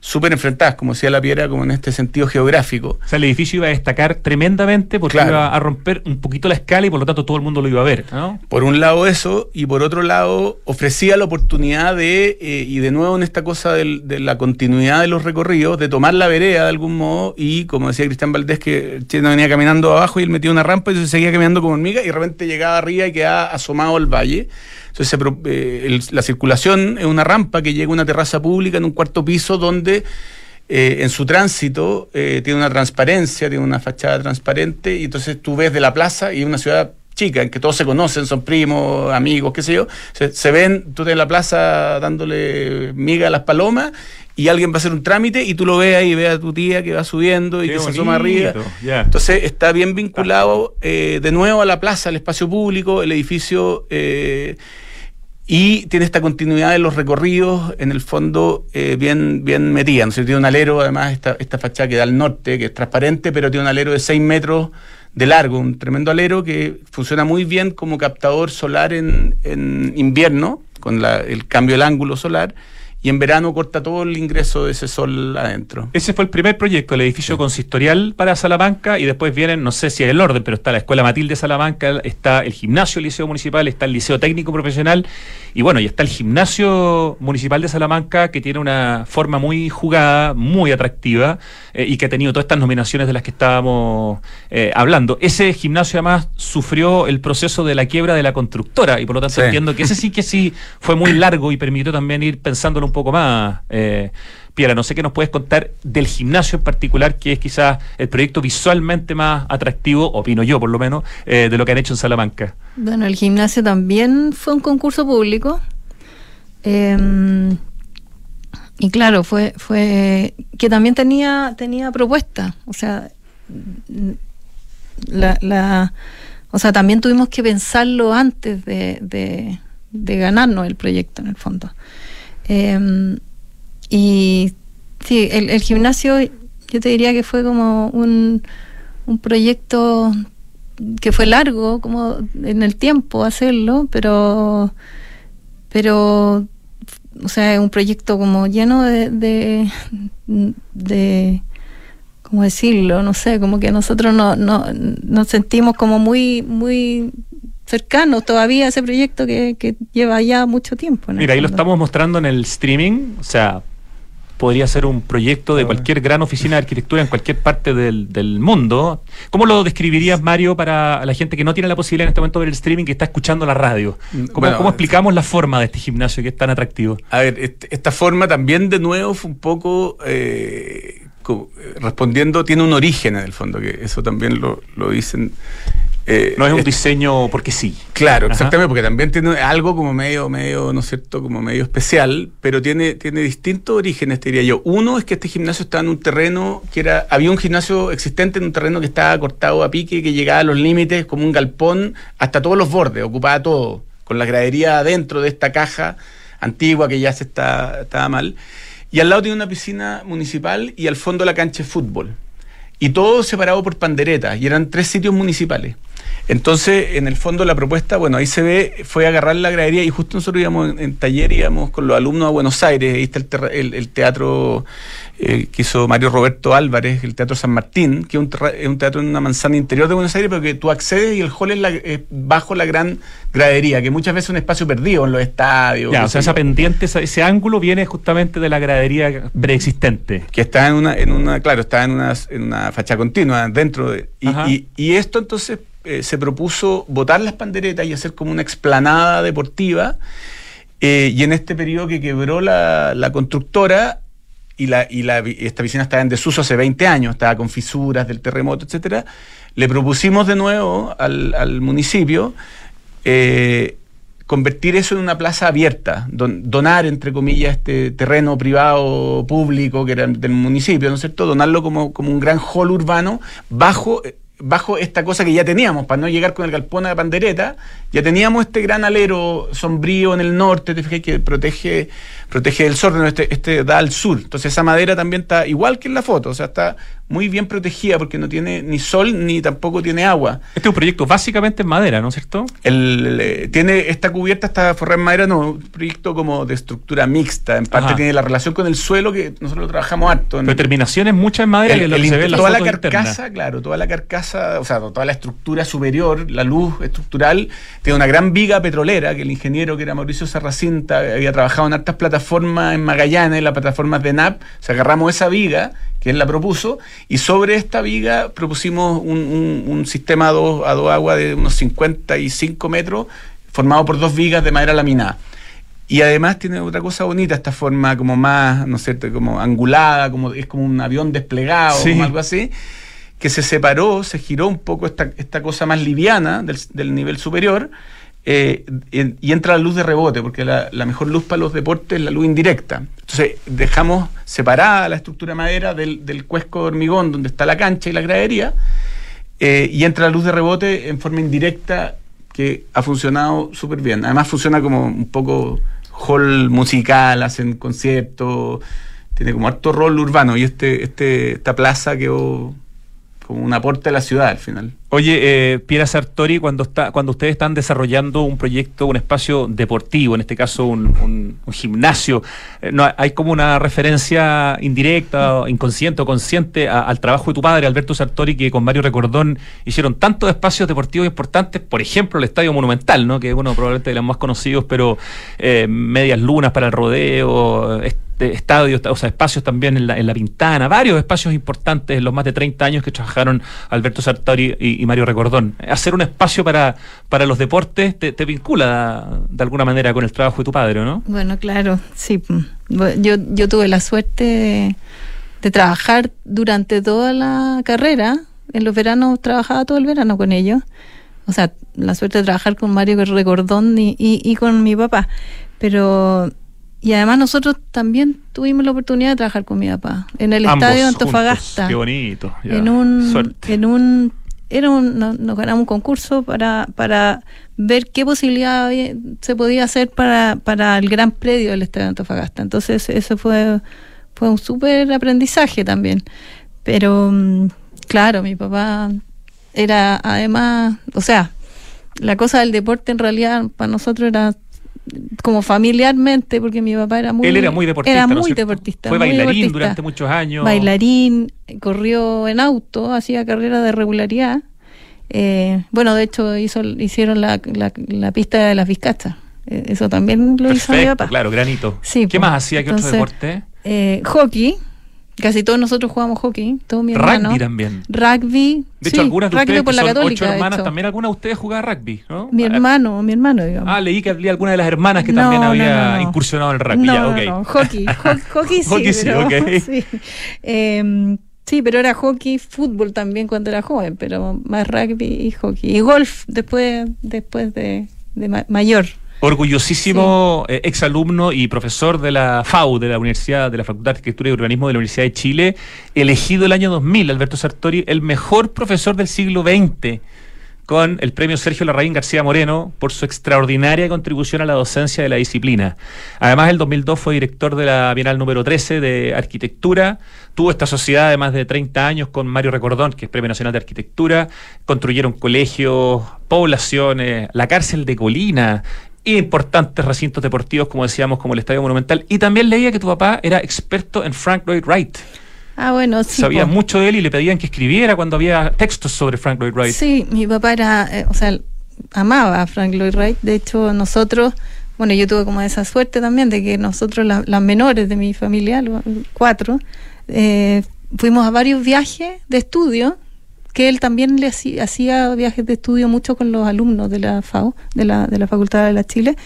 súper enfrentadas, como decía la piedra, como en este sentido geográfico. O sea, el edificio iba a destacar tremendamente porque iba a romper un poquito la escala y por lo tanto todo el mundo lo iba a ver. ¿no? Por un lado eso, y por otro lado ofrecía la oportunidad de, eh, y de nuevo en esta cosa de la continuidad de los recorridos, de tomar la vereda de algún modo y, como decía Cristian Valdés, que venía caminando abajo y él metía una rampa y se seguía caminando como hormiga y de repente llegaba arriba y quedaba asomado al valle. Entonces eh, la circulación es una rampa que llega a una terraza pública en un cuarto piso donde eh, en su tránsito eh, tiene una transparencia, tiene una fachada transparente y entonces tú ves de la plaza y es una ciudad chica en que todos se conocen, son primos, amigos, qué sé yo, se, ven, tú en la plaza dándole miga a las palomas y alguien va a hacer un trámite y tú lo ves ahí, ves a tu tía que va subiendo y que se asoma arriba. Entonces está bien vinculado de nuevo a la plaza, al espacio público, el edificio y tiene esta continuidad de los recorridos, en el fondo, eh, bien, bien metida. ¿no? Tiene un alero, además, esta, esta fachada que da al norte, que es transparente, pero tiene un alero de 6 metros de largo, un tremendo alero que funciona muy bien como captador solar en, en invierno, con la, el cambio del ángulo solar y en verano corta todo el ingreso de ese sol adentro. Ese fue el primer proyecto, el edificio consistorial para Salamanca y después vienen, no sé si es el orden, pero está la Escuela Matilde Salamanca, está el gimnasio del Liceo Municipal, está el Liceo Técnico Profesional y bueno, y está el gimnasio municipal de Salamanca que tiene una forma muy jugada, muy atractiva eh, y que ha tenido todas estas nominaciones de las que estábamos eh, hablando. Ese gimnasio además sufrió el proceso de la quiebra de la constructora y por lo tanto entiendo que ese sí que sí fue muy largo y permitió también ir pensándolo un poco más. Eh, Piera, no sé qué nos puedes contar del gimnasio en particular, que es quizás el proyecto visualmente más atractivo, opino yo por lo menos, eh, de lo que han hecho en Salamanca. Bueno, el gimnasio también fue un concurso público. Em, y claro, fue, fue que también tenía, tenía propuesta. O sea, la, o sea, también tuvimos que pensarlo antes de ganarnos el proyecto en el fondo. Em, y sí, el, gimnasio yo te diría que fue como un, un proyecto que fue largo como en el tiempo hacerlo, pero pero o sea, es un proyecto como lleno de, de, de ¿cómo decirlo? No sé, como que nosotros no, no, nos sentimos como muy, muy cercanos todavía a ese proyecto que, que lleva ya mucho tiempo. Mira, ahí lo estamos mostrando en el streaming, o sea, podría ser un proyecto de cualquier gran oficina de arquitectura en cualquier parte del, mundo. ¿Cómo lo describirías, Mario, para la gente que no tiene la posibilidad en este momento de ver el streaming, que está escuchando la radio? ¿Cómo, explicamos la forma de este gimnasio que es tan atractivo? A ver, esta forma también de nuevo fue un poco... Eh, respondiendo, tiene un origen en el fondo, que eso también lo, lo dicen eh, no es un diseño porque sí. Claro, exactamente, porque también tiene algo como medio, medio, ¿no es cierto?, como medio especial, pero tiene, tiene distintos orígenes, te diría yo. Uno es que este gimnasio estaba en un terreno que era, había un gimnasio existente en un terreno que estaba cortado a pique, que llegaba a los límites como un galpón hasta todos los bordes, ocupaba todo, con la gradería adentro de esta caja antigua que ya se está, estaba mal. Y al lado tiene una piscina municipal y al fondo la cancha de fútbol. Y todo separado por panderetas, y eran tres sitios municipales. Entonces, en el fondo, la propuesta, bueno, ahí se ve, fue agarrar la gradería y justo nosotros íbamos en, taller, íbamos con los alumnos a Buenos Aires, ahí está el, teatro eh, que hizo Mario Roberto Álvarez, el Teatro San Martín, que es un, teatro en una manzana interior de Buenos Aires, pero que tú accedes y el hall es, bajo la gran gradería, que muchas veces es un espacio perdido en los estadios. Ya, o sea, esa pendiente, ese ángulo viene justamente de la gradería preexistente. Que está en una, en una claro, está en una, en una facha continua dentro de... y, y esto entonces eh, se propuso botar las panderetas y hacer como una explanada deportiva. Eh, y en este periodo que quebró la, constructora y, la, y la, esta piscina estaba en desuso hace 20 años, estaba con fisuras del terremoto, etcétera, le propusimos de nuevo al, municipio eh, convertir eso en una plaza abierta, donar, entre comillas, este terreno privado público que era del municipio, ¿no es cierto? Donarlo como, como un gran hall urbano bajo bajo esta cosa que ya teníamos, para no llegar con el galpón a la pandereta, ya teníamos este gran alero sombrío en el norte, te que protege, protege del sol, este, este da al sur. Entonces esa madera también está igual que en la foto, o sea, está muy bien protegida porque no tiene ni sol ni tampoco tiene agua. Este es un proyecto básicamente en madera, ¿no es cierto? El, eh, tiene esta cubierta, está forrada en madera, no, un proyecto como de estructura mixta. En parte tiene la relación con el suelo que nosotros trabajamos harto. Pero terminaciones muchas en madera el, se ve en la Toda la carcasa, claro, toda la carcasa, o sea, toda la estructura superior, la luz estructural, tiene una gran viga petrolera que el ingeniero que era Mauricio Sarracinta había trabajado en hartas plataformas en Magallanes, las plataformas de NAP, o sea, agarramos esa viga que él la propuso, y sobre esta viga propusimos un, sistema a dos, a dos aguas de unos 55 metros, formado por dos vigas de madera laminada. Y además tiene otra cosa bonita, esta forma como más, ¿no sé, como angulada, como es como un avión desplegado, o algo así, que se separó, se giró un poco esta, esta cosa más liviana del, del nivel superior, eh, y entra la luz de rebote, porque la, mejor luz para los deportes es la luz indirecta. Entonces dejamos separada la estructura de madera del, cuesco de hormigón donde está la cancha y la gradería, eh, y entra la luz de rebote en forma indirecta que ha funcionado súper bien. Además funciona como un poco hall musical, hacen conciertos, tiene como harto rol urbano y este, este, esta plaza quedó un aporte a la ciudad al final. Oye, eh, Piera Sartori, cuando está, cuando ustedes están desarrollando un proyecto, un espacio deportivo, en este caso un, gimnasio, eh, no, hay como una referencia indirecta, inconsciente o consciente al trabajo de tu padre, Alberto Sartori, que con Mario Recordón hicieron tantos espacios deportivos importantes, por ejemplo, el Estadio Monumental, ¿no? que es uno probablemente de los más conocidos, pero eh, medias lunas para el rodeo, estadios, o sea, espacios también en la, en la Pintana, varios espacios importantes en los más de 30 años que trabajaron Alberto Sartori y, Mario Recordón. Hacer un espacio para, para los deportes te, vincula de alguna manera con el trabajo de tu padre, ¿no? Bueno, claro, sí. Yo, yo tuve la suerte de, trabajar durante toda la carrera. En los veranos trabajaba todo el verano con ellos. O sea, la suerte de trabajar con Mario Recordón y, y con mi papá. Pero y además nosotros también tuvimos la oportunidad de trabajar con mi papá en el estadio de Antofagasta. Qué bonito. En un, en un era un, nos ganamos un concurso para, para ver qué posibilidad se podía hacer para, para el gran predio del estadio de Antofagasta. Entonces eso fue, fue un súper aprendizaje también. Pero mm, claro, mi papá era además, o sea, la cosa del deporte en realidad para nosotros era como familiarmente, porque mi papá era muy... Él era muy deportista. Era muy deportista. Fue bailarín durante muchos años. Bailarín, corrió en auto, hacía carrera de regularidad. Eh, bueno, de hecho hizo, hicieron la, la, pista de las Vizcachas. Eh, eso también lo hizo mi papá. Claro, granito. Sí, ¿Qué más hacía? ¿Qué otro deporte? Eh, hockey. Casi todos nosotros jugamos hockey, todo mi hermano. Rugby también. Rugby. De hecho, algunas de ustedes por la Católica, ocho hermanas, también algunas de ustedes jugaban rugby, ¿no? Mi hermano, mi hermano, digamos. Ah, leí que había alguna de las hermanas que también había incursionado en el rugby. No, no, hockey. hockey sí, hockey sí, pero, sí. Eh, sí, pero era hockey, fútbol también cuando era joven, pero más rugby y hockey. Y golf después, después de, de mayor. Orgullosísimo eh, exalumno y profesor de la FAU, de la Universidad de la Facultad de Arquitectura y Urbanismo de la Universidad de Chile, elegido el año 2000, Alberto Sartori, el mejor profesor del siglo XX con el premio Sergio Larraín García Moreno por su extraordinaria contribución a la docencia de la disciplina. Además, el 2002 fue director de la Bienal número 13 de Arquitectura, tuvo esta sociedad de más de 30 años con Mario Recordón, que es Premio Nacional de Arquitectura, construyeron colegios, poblaciones, la cárcel de Colina, importantes recintos deportivos, como decíamos, como el Estadio Monumental. Y también leía que tu papá era experto en Frank Lloyd Wright. Ah, bueno, sí. Sabía mucho de él y le pedían que escribiera cuando había textos sobre Frank Lloyd Wright. Sí, mi papá era, eh, o sea, amaba a Frank Lloyd Wright. De hecho, nosotros, bueno, yo tuve como esa suerte también de que nosotros, las menores de mi familia, los cuatro, eh, fuimos a varios viajes de estudio que él también le hacía, viajes de estudio mucho con los alumnos de la FAO, de la, de la Facultad de la Chile,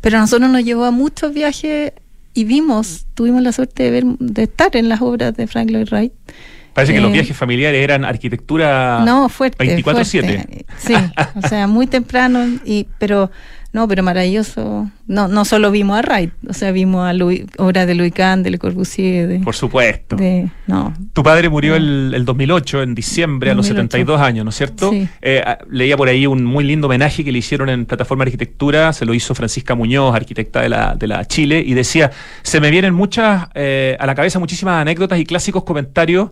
pero a nosotros nos llevó a muchos viajes y vimos, tuvimos la suerte de ver, de estar en las obras de Frank Lloyd Wright. Parece que los eh, viajes familiares eran arquitectura no, fuerte, 24-7. Sí, o sea, muy temprano, y, pero no, pero maravilloso. No, no solo vimos a Wright, o sea, vimos a Louis, obras de Louis Kahn, de Le Corbusier. Por supuesto. no. Tu padre murió el, el, 2008, en diciembre, a los 72 años, ¿no es cierto? Eh, leía por ahí un muy lindo homenaje que le hicieron en Plataforma de Arquitectura, se lo hizo Francisca Muñoz, arquitecta de la, de la Chile, y decía, se me vienen muchas, eh, a la cabeza muchísimas anécdotas y clásicos comentarios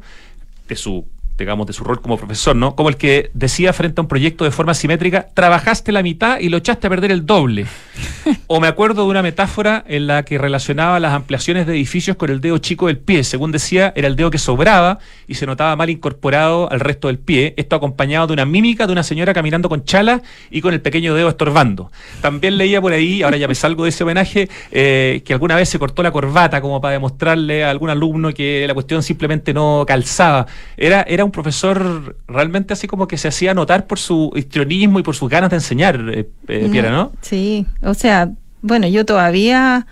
de su digamos, de su rol como profesor, ¿no? Como el que decía frente a un proyecto de forma simétrica, trabajaste la mitad y lo echaste a perder el doble. o me acuerdo de una metáfora en la que relacionaba las ampliaciones de edificios con el dedo chico del pie. Según decía, era el dedo que sobraba y se notaba mal incorporado al resto del pie. Esto acompañado de una mímica de una señora caminando con chala y con el pequeño dedo estorbando. También leía por ahí, ahora ya me salgo de ese homenaje, eh, que alguna vez se cortó la corbata como para demostrarle a algún alumno que la cuestión simplemente no calzaba. Era, era un profesor realmente así como que se hacía notar por su histrionismo y por sus ganas de enseñar, eh, eh Piera, ¿no? Sí, o sea, bueno, yo todavía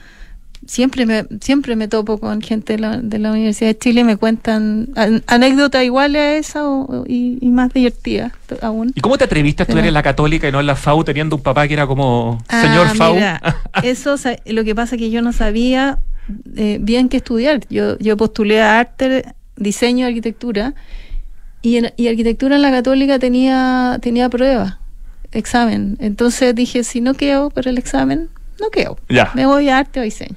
siempre me siempre me topo con gente de la, de la Universidad de Chile y me cuentan anécdotas iguales a esa y, más divertidas aún. ¿Y cómo te atreviste a estudiar en la Católica y no en la FAU teniendo un papá que era como ah, señor FAU? eso lo que pasa es que yo no sabía eh, bien qué estudiar. Yo, yo postulé a arte, diseño, arquitectura y, en, y arquitectura en la católica tenía, tenía prueba, examen. Entonces dije, si no quedo por el examen, no quedo. Ya. Me voy a arte o diseño.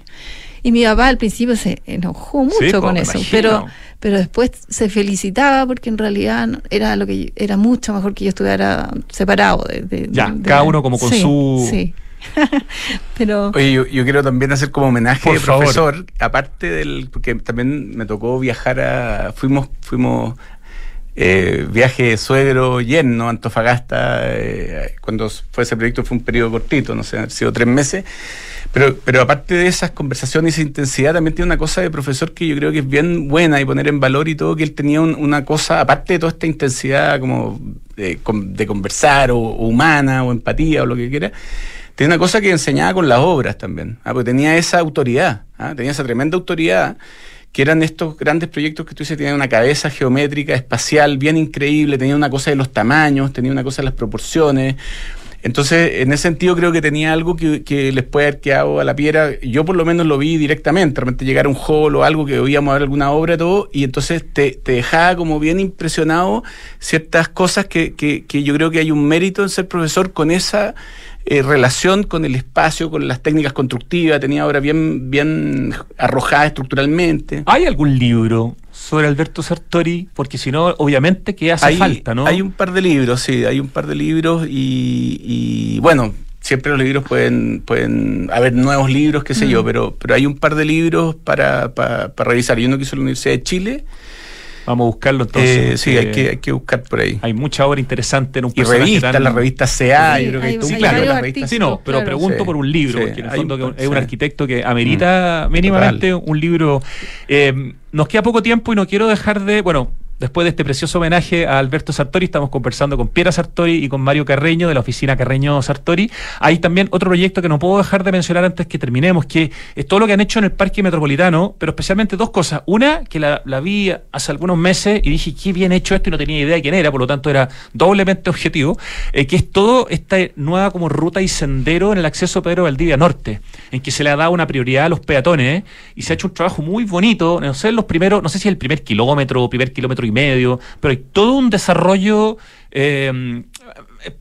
Y mi papá al principio se enojó mucho con eso, pero pero después se felicitaba porque en realidad era lo que era mucho mejor que yo estuviera separado de, ya cada uno como con su sí. pero Oye, yo, quiero también hacer como homenaje de profesor aparte del porque también me tocó viajar a fuimos fuimos eh, viaje suegro yerno Antofagasta, eh, cuando fue ese proyecto fue un periodo cortito, no sé, han sido tres meses, pero, pero aparte de esas conversaciones y esa intensidad, también tiene una cosa de profesor que yo creo que es bien buena y poner en valor y todo, que él tenía una cosa, aparte de toda esta intensidad como de, conversar o, humana o empatía o lo que quiera, tenía una cosa que enseñaba con las obras también, ¿ah? porque tenía esa autoridad, ¿ah? tenía esa tremenda autoridad que eran estos grandes proyectos que tú dices, tenían una cabeza geométrica, espacial, bien increíble, tenía una cosa de los tamaños, tenía una cosa de las proporciones. Entonces, en ese sentido, creo que tenía algo que, les puede haber quedado a la piedra. Yo, por lo menos, lo vi directamente. Realmente llegar a un hall o algo que oíamos ver alguna obra, todo, y entonces te, dejaba como bien impresionado ciertas cosas que, que yo creo que hay un mérito en ser profesor con esa eh, relación con el espacio, con las técnicas constructivas, tenía obras bien, bien arrojadas estructuralmente. ¿Hay algún libro sobre Alberto Sartori? Porque si no, obviamente que hace falta, ¿no? Hay un par de libros, sí, hay un par de libros y, bueno, siempre los libros pueden, pueden haber nuevos libros, qué sé yo, mm. pero, pero hay un par de libros para, para, para revisar. Hay uno que hizo la Universidad de Chile Vamos a buscarlo entonces. Eh, sí, hay que, hay que buscar por ahí. Hay mucha obra interesante en un Y revistas, la revista CA, yo creo que hay, sí, claro, sí, no, pero pregunto por un libro, porque en el fondo es un arquitecto que amerita mm. mínimamente un libro. Eh, nos queda poco tiempo y no quiero dejar de, bueno, después de este precioso homenaje a Alberto Sartori, estamos conversando con Piera Sartori y con Mario Carreño de la oficina Carreño Sartori. Hay también otro proyecto que no puedo dejar de mencionar antes que terminemos, que es todo lo que han hecho en el Parque Metropolitano, pero especialmente dos cosas. Una, que la, vi hace algunos meses y dije, qué bien hecho esto y no tenía idea de quién era, por lo tanto era doblemente objetivo, eh, que es todo esta nueva como ruta y sendero en el acceso a Pedro Valdivia Norte, en que se le ha dado una prioridad a los peatones y se ha hecho un trabajo muy bonito, no sé, los primeros, no sé si el primer kilómetro o primer kilómetro y medio, pero hay todo un desarrollo. Eh,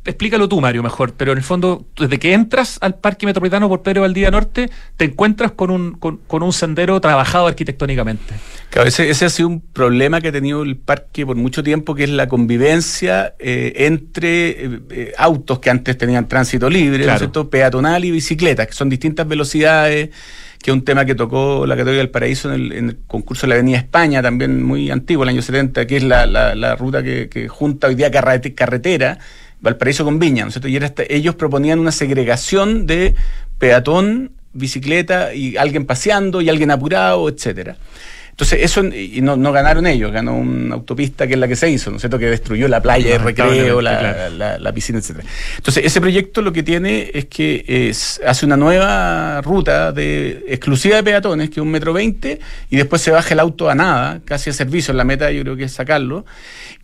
explícalo tú, Mario, mejor, pero en el fondo, desde que entras al Parque Metropolitano por Pedro Valdivia Norte, te encuentras con un, con, un sendero trabajado arquitectónicamente. Claro, ese, ese, ha sido un problema que ha tenido el parque por mucho tiempo, que es la convivencia eh, entre eh, eh, autos que antes tenían tránsito libre, peatonal y bicicletas, que son distintas velocidades que es un tema que tocó la Católica del Paraíso en el, concurso de la Avenida España, también muy antiguo, el año 70, que es la, ruta que, junta hoy día carretera, Valparaíso con Viña, ¿no es cierto? Y ellos proponían una segregación de peatón, bicicleta y alguien paseando y alguien apurado, etcétera. Entonces, eso, y no, no, ganaron ellos, ganó una autopista que es la que se hizo, ¿no es cierto? Que destruyó la playa de recreo, la, la, piscina, etc. Entonces, ese proyecto lo que tiene es que es, hace una nueva ruta de exclusiva de peatones, que es un metro veinte, y después se baja el auto a nada, casi a servicio. La meta yo creo que es sacarlo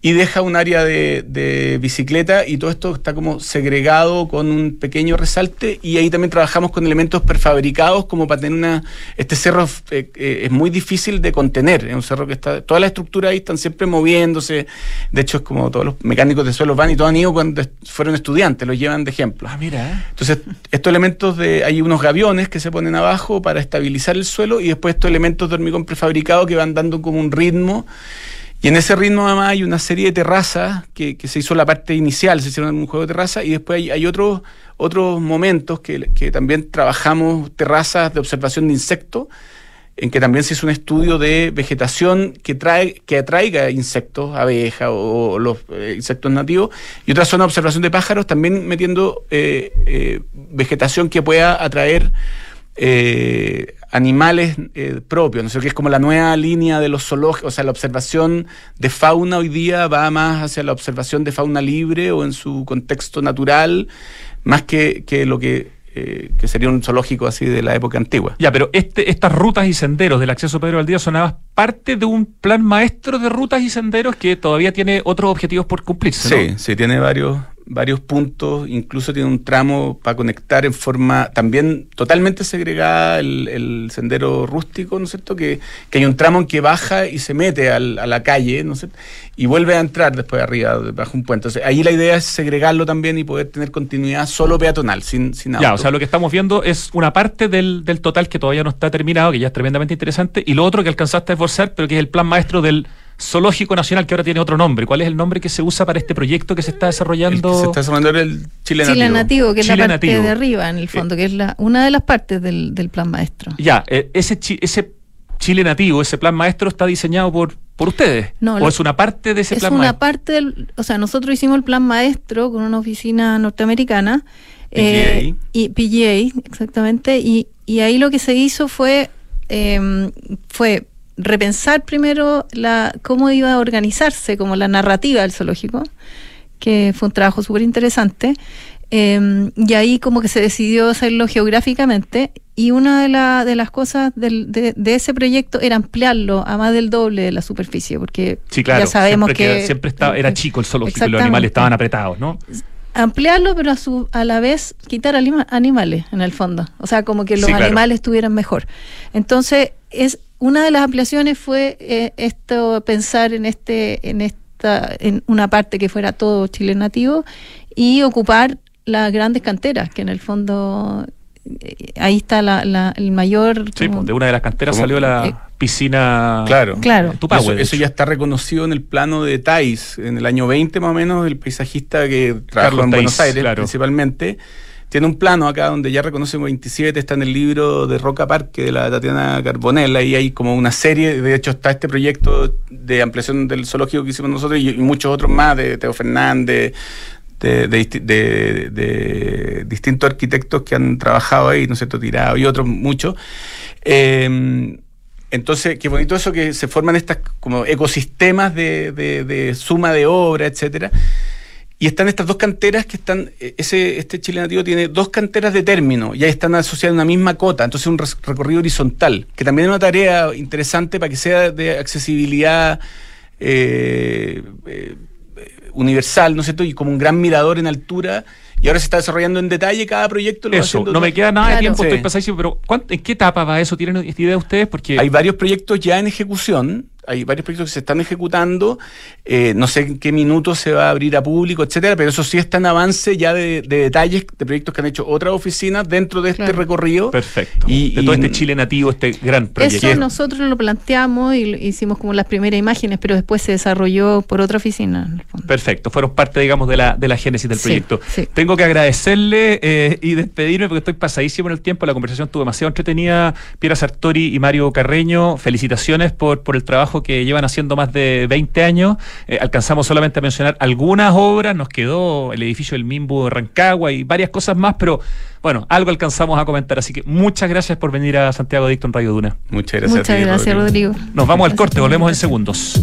y deja un área de, bicicleta y todo esto está como segregado con un pequeño resalte y ahí también trabajamos con elementos prefabricados como para tener una... Este cerro eh, eh, es muy difícil de contener, es un cerro que está... Todas las estructuras ahí están siempre moviéndose, de hecho es como todos los mecánicos de suelo van y todos han ido cuando fueron estudiantes, los llevan de ejemplo. Ah, mira. Entonces, estos elementos de... Hay unos gaviones que se ponen abajo para estabilizar el suelo y después estos elementos de hormigón prefabricado que van dando como un ritmo y en ese ritmo además hay una serie de terrazas que, se hizo la parte inicial, se hicieron un juego de terraza y después hay, otros, otros momentos que, también trabajamos terrazas de observación de insectos, en que también se hizo un estudio de vegetación que, trae, que atraiga insectos, abejas o, los eh, insectos nativos, y otra zona de observación de pájaros, también metiendo eh, eh, vegetación que pueda atraer animales propios, ¿no sé, que es como la nueva línea de los zoológicos, o sea, la observación de fauna hoy día va más hacia la observación de fauna libre o en su contexto natural, más que, que lo que eh, que sería un zoológico así de la época antigua. Ya, pero este, estas rutas y senderos del acceso Pedro Valdía son parte de un plan maestro de rutas y senderos que todavía tiene otros objetivos por cumplirse. Sí, sí, tiene varios, varios puntos, incluso tiene un tramo para conectar en forma también totalmente segregada el, sendero rústico, ¿no es cierto? Que, que, hay un tramo en que baja y se mete al, a la calle, ¿no es cierto? Y vuelve a entrar después de arriba, bajo un puente. Entonces, ahí la idea es segregarlo también y poder tener continuidad solo peatonal, sin, sin Ya, o sea, lo que estamos viendo es una parte del, del total que todavía no está terminado, que ya es tremendamente interesante, y lo otro que alcanzaste a esforzar, pero que es el plan maestro del Zoológico Nacional, que ahora tiene otro nombre. ¿Cuál es el nombre que se usa para este proyecto que se está desarrollando? se está desarrollando el Chile Nativo. Chile Nativo, que es la parte de arriba, en el fondo, que es la, una de las partes del, plan maestro. Ya, eh, ese, ese Chile Nativo, ese plan maestro, está diseñado por, por ustedes. No, ¿O es una parte de ese plan maestro? Es una parte del. O sea, nosotros hicimos el plan maestro con una oficina norteamericana. PGA. Eh, y PGA, exactamente. Y, y ahí lo que se hizo fue. Eh, fue repensar primero la, cómo iba a organizarse como la narrativa del zoológico, que fue un trabajo súper interesante. Em, y ahí como que se decidió hacerlo geográficamente y una de, la, de las cosas del, de, ese proyecto era ampliarlo a más del doble de la superficie, porque ya sabemos que, Siempre estaba, era chico el zoológico y los animales estaban apretados, ¿no? Ampliarlo, pero a, su, a la vez quitar animales, en el fondo. O sea, como que los animales estuvieran mejor. Entonces, es una de las ampliaciones fue eh, esto pensar en este en esta en una parte que fuera todo Chile nativo y ocupar las grandes canteras que en el fondo eh, ahí está la, el mayor sí, de una de las canteras salió la piscina claro. claro. Eso, eso, ya está reconocido en el plano de Thais, en el año 20 más o menos, el paisajista que trabajó en Buenos Aires principalmente. Tiene un plano acá donde ya reconoce 27, está en el libro de Roca Parque de la Tatiana Carbonella, y hay como una serie, de hecho está este proyecto de ampliación del zoológico que hicimos nosotros y, muchos otros más, de Teo Fernández, de, distintos arquitectos que han trabajado ahí, ¿no es cierto?, Tirado y otros muchos. Eh, entonces, qué bonito eso que se forman estas como ecosistemas de, suma de obra, etcétera. Y están estas dos canteras que están, eh, ese, este Chile nativo tiene dos canteras de término, ya están asociadas a una misma cota, entonces un recorrido horizontal, que también es una tarea interesante para que sea de accesibilidad eh, eh, universal, ¿no es cierto? Y como un gran mirador en altura y ahora se está desarrollando en detalle cada proyecto. Lo eso, no me queda nada de tiempo, estoy pasadísimo, pero ¿en qué etapa va eso? ¿Tienen idea ustedes? Porque Hay varios proyectos ya en ejecución hay varios proyectos que se están ejecutando, eh, no sé en qué minuto se va a abrir a público, etcétera, pero eso sí está en avance ya de, detalles de proyectos que han hecho otras oficinas dentro de este recorrido. Perfecto. Y, de todo este Chile nativo, este gran proyecto. Eso nosotros lo planteamos y hicimos como las primeras imágenes, pero después se desarrolló por otra oficina. Perfecto, fueron parte, digamos, de la, de la génesis del proyecto. Tengo que agradecerle eh, y despedirme porque estoy pasadísimo en el tiempo, la conversación estuvo demasiado entretenida. Piera Sartori y Mario Carreño, felicitaciones por, por el trabajo que llevan haciendo más de 20 años. Eh, alcanzamos solamente a mencionar algunas obras, nos quedó el edificio del Mimbu de Rancagua y varias cosas más, pero bueno, algo alcanzamos a comentar. Así que muchas gracias por venir a Santiago Dicto en Radio Duna. Muchas gracias. Muchas gracias, Rodrigo. Nos vamos al corte, volvemos en segundos.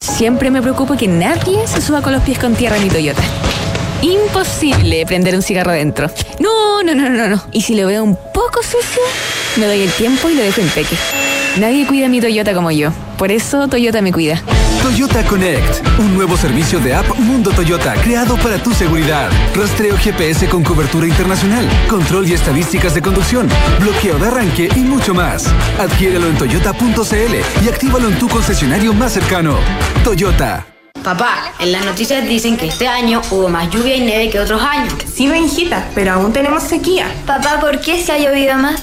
Siempre me preocupo que nadie se suba con los pies con tierra en mi Toyota. Imposible prender un cigarro dentro. No, no, no, no, no. Y si lo veo un poco sucio, me doy el tiempo y lo dejo en peque. Nadie cuida mi Toyota como yo. Por eso Toyota me cuida. Toyota Connect, un nuevo servicio de app Mundo Toyota creado para tu seguridad. Rastreo GPS con cobertura internacional, control y estadísticas de conducción, bloqueo de arranque y mucho más. Adquiérelo en toyota.cl y actívalo en tu concesionario más cercano. Toyota. Papá, en las noticias dicen que este año hubo más lluvia y nieve que otros años. Sí, Benjita, pero aún tenemos sequía. Papá, ¿por qué se ha llovido más?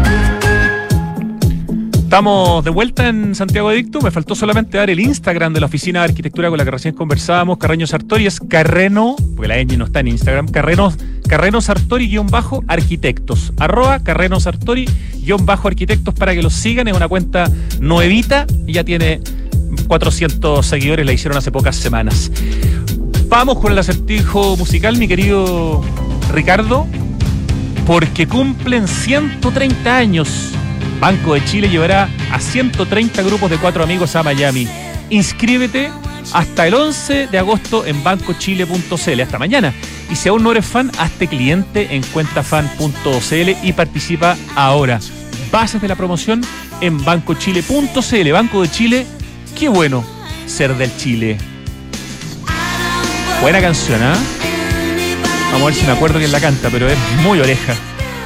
Estamos de vuelta en Santiago Adicto. Me faltó solamente dar el Instagram de la oficina de arquitectura con la que recién conversábamos. Carreño Sartori es Carreno, porque la ñ no está en Instagram. Carreno, Carreno Sartori-arquitectos. Arroba Carreno Sartori-arquitectos para que los sigan. Es una cuenta nuevita y ya tiene 400 seguidores. La hicieron hace pocas semanas. Vamos con el acertijo musical, mi querido Ricardo, porque cumplen 130 años Banco de Chile llevará a 130 grupos de cuatro amigos a Miami. Inscríbete hasta el 11 de agosto en bancochile.cl. Hasta mañana. Y si aún no eres fan, hazte cliente en cuentafan.cl y participa ahora. Bases de la promoción en bancochile.cl. Banco de Chile, qué bueno ser del Chile. Buena canción, ¿ah? Vamos a ver si me acuerdo quién la canta, pero es muy oreja.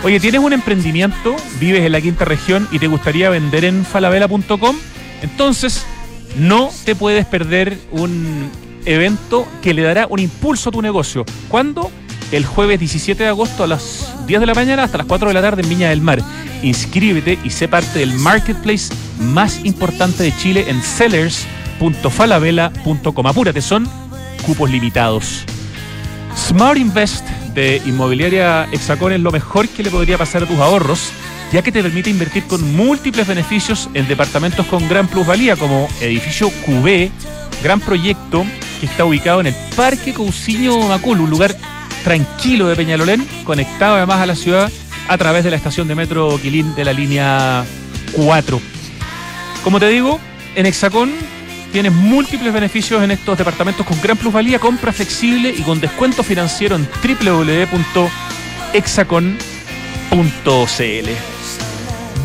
Oye, ¿tienes un emprendimiento? ¿Vives en la quinta región y te gustaría vender en falabella.com? Entonces, no te puedes perder un evento que le dará un impulso a tu negocio. ¿Cuándo? El jueves 17 de agosto a las 10 de la mañana hasta las 4 de la tarde en Viña del Mar. Inscríbete y sé parte del marketplace más importante de Chile en sellers.falabella.com. Apúrate, son cupos limitados. Smart Invest de Inmobiliaria Hexacón es lo mejor que le podría pasar a tus ahorros, ya que te permite invertir con múltiples beneficios en departamentos con gran plusvalía, como edificio QB, gran proyecto que está ubicado en el Parque Cousiño Macul, un lugar tranquilo de Peñalolén, conectado además a la ciudad a través de la estación de metro Quilín de la línea 4. Como te digo, en Hexacón tienes múltiples beneficios en estos departamentos con gran plusvalía, compra flexible y con descuento financiero en www.exacon.cl.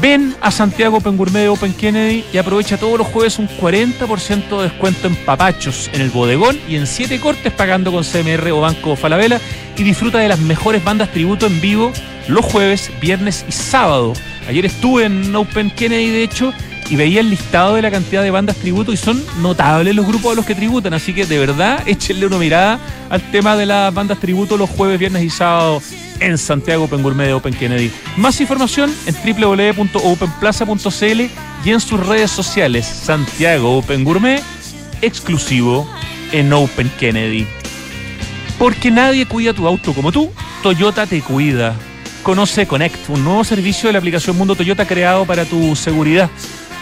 Ven a Santiago Open Gourmet de Open Kennedy y aprovecha todos los jueves un 40% de descuento en papachos en el bodegón y en 7 cortes pagando con CMR o Banco Falabella y disfruta de las mejores bandas tributo en vivo los jueves, viernes y sábado. Ayer estuve en Open Kennedy, de hecho, y veía el listado de la cantidad de bandas tributo y son notables los grupos a los que tributan. Así que de verdad, échenle una mirada al tema de las bandas tributo los jueves, viernes y sábados en Santiago Open Gourmet de Open Kennedy. Más información en www.openplaza.cl y en sus redes sociales Santiago Open Gourmet, exclusivo en Open Kennedy. Porque nadie cuida tu auto como tú, Toyota te cuida. Conoce Connect, un nuevo servicio de la aplicación Mundo Toyota creado para tu seguridad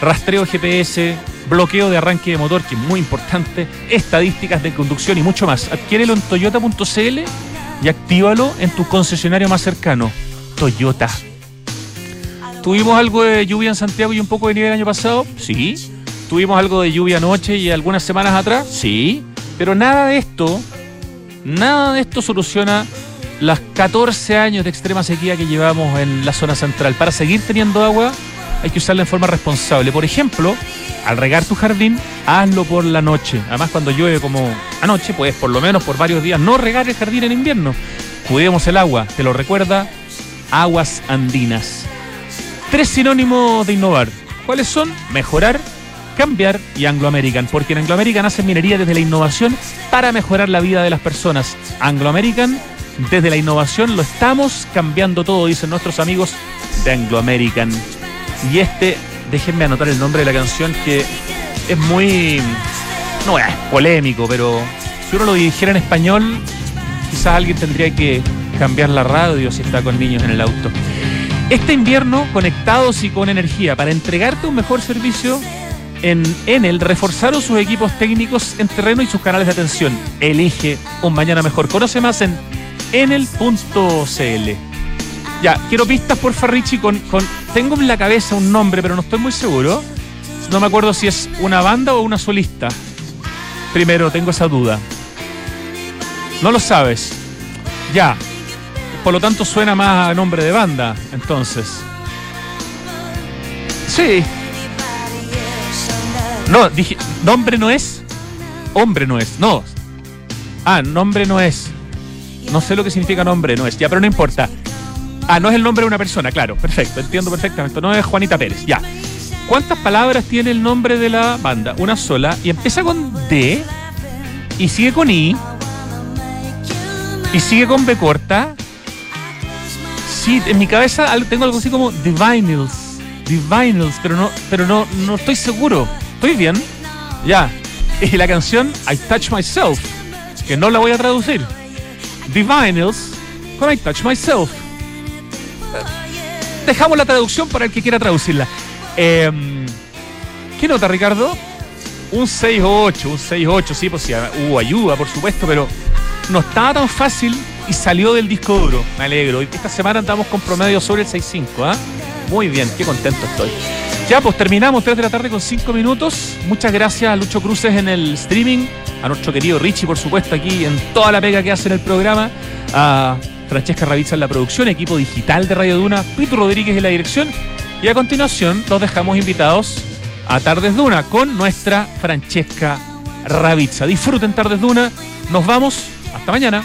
rastreo GPS, bloqueo de arranque de motor, que es muy importante, estadísticas de conducción y mucho más. Adquiérelo en toyota.cl y actívalo en tu concesionario más cercano. Toyota. ¿Tuvimos algo de lluvia en Santiago y un poco de nieve el año pasado? Sí. ¿Tuvimos algo de lluvia anoche y algunas semanas atrás? Sí. Pero nada de esto, nada de esto soluciona las 14 años de extrema sequía que llevamos en la zona central. Para seguir teniendo agua, hay que usarla en forma responsable. Por ejemplo, al regar tu jardín, hazlo por la noche. Además, cuando llueve como anoche, pues por lo menos por varios días no regar el jardín en invierno. Cuidemos el agua, te lo recuerda Aguas Andinas. Tres sinónimos de innovar. ¿Cuáles son? Mejorar, cambiar y Anglo American. Porque en Anglo American hacen minería desde la innovación para mejorar la vida de las personas. Anglo American, desde la innovación lo estamos cambiando todo, dicen nuestros amigos de Anglo American. Y este, déjenme anotar el nombre de la canción que es muy. No es polémico, pero si uno lo dijera en español, quizás alguien tendría que cambiar la radio si está con niños en el auto. Este invierno, conectados y con energía, para entregarte un mejor servicio, en Enel reforzaron sus equipos técnicos en terreno y sus canales de atención. Elige un mañana mejor. Conoce más en enel.cl. Ya, quiero pistas por Farrichi con, con. Tengo en la cabeza un nombre, pero no estoy muy seguro. No me acuerdo si es una banda o una solista. Primero, tengo esa duda. No lo sabes. Ya. Por lo tanto, suena más a nombre de banda, entonces. Sí. No, dije, nombre no es. Hombre no es. No. Ah, nombre no es. No sé lo que significa nombre no es. Ya, pero no importa. Ah, no es el nombre de una persona, claro, perfecto, entiendo perfectamente. No es Juanita Pérez, ya. ¿Cuántas palabras tiene el nombre de la banda? Una sola. Y empieza con D. Y sigue con I. Y sigue con B corta. Sí, en mi cabeza tengo algo así como Divinals. Divinals, pero no, pero no, no estoy seguro. ¿Estoy bien? Ya. Y la canción I Touch Myself, que no la voy a traducir. Divinals con I Touch Myself. Dejamos la traducción para el que quiera traducirla. Em, ¿Qué nota, Ricardo? Un 6-8, un 6-8, sí, pues sí, hubo ayuda, por supuesto, pero no estaba tan fácil y salió del disco duro. Me alegro. Esta semana andamos con promedio sobre el 6-5, ¿ah? Muy bien, qué contento estoy. Ya, pues terminamos, 3 de la tarde con 5 minutos. Muchas gracias a Lucho Cruces en el streaming, a nuestro querido Richie, por supuesto, aquí en toda la pega que hace en el programa, a Francesca Ravizza en la producción, equipo digital de Radio Duna, Pito Rodríguez en la dirección. Y a continuación los dejamos invitados a Tardes Duna con nuestra Francesca Ravizza. Disfruten Tardes Duna. Nos vamos. Hasta mañana.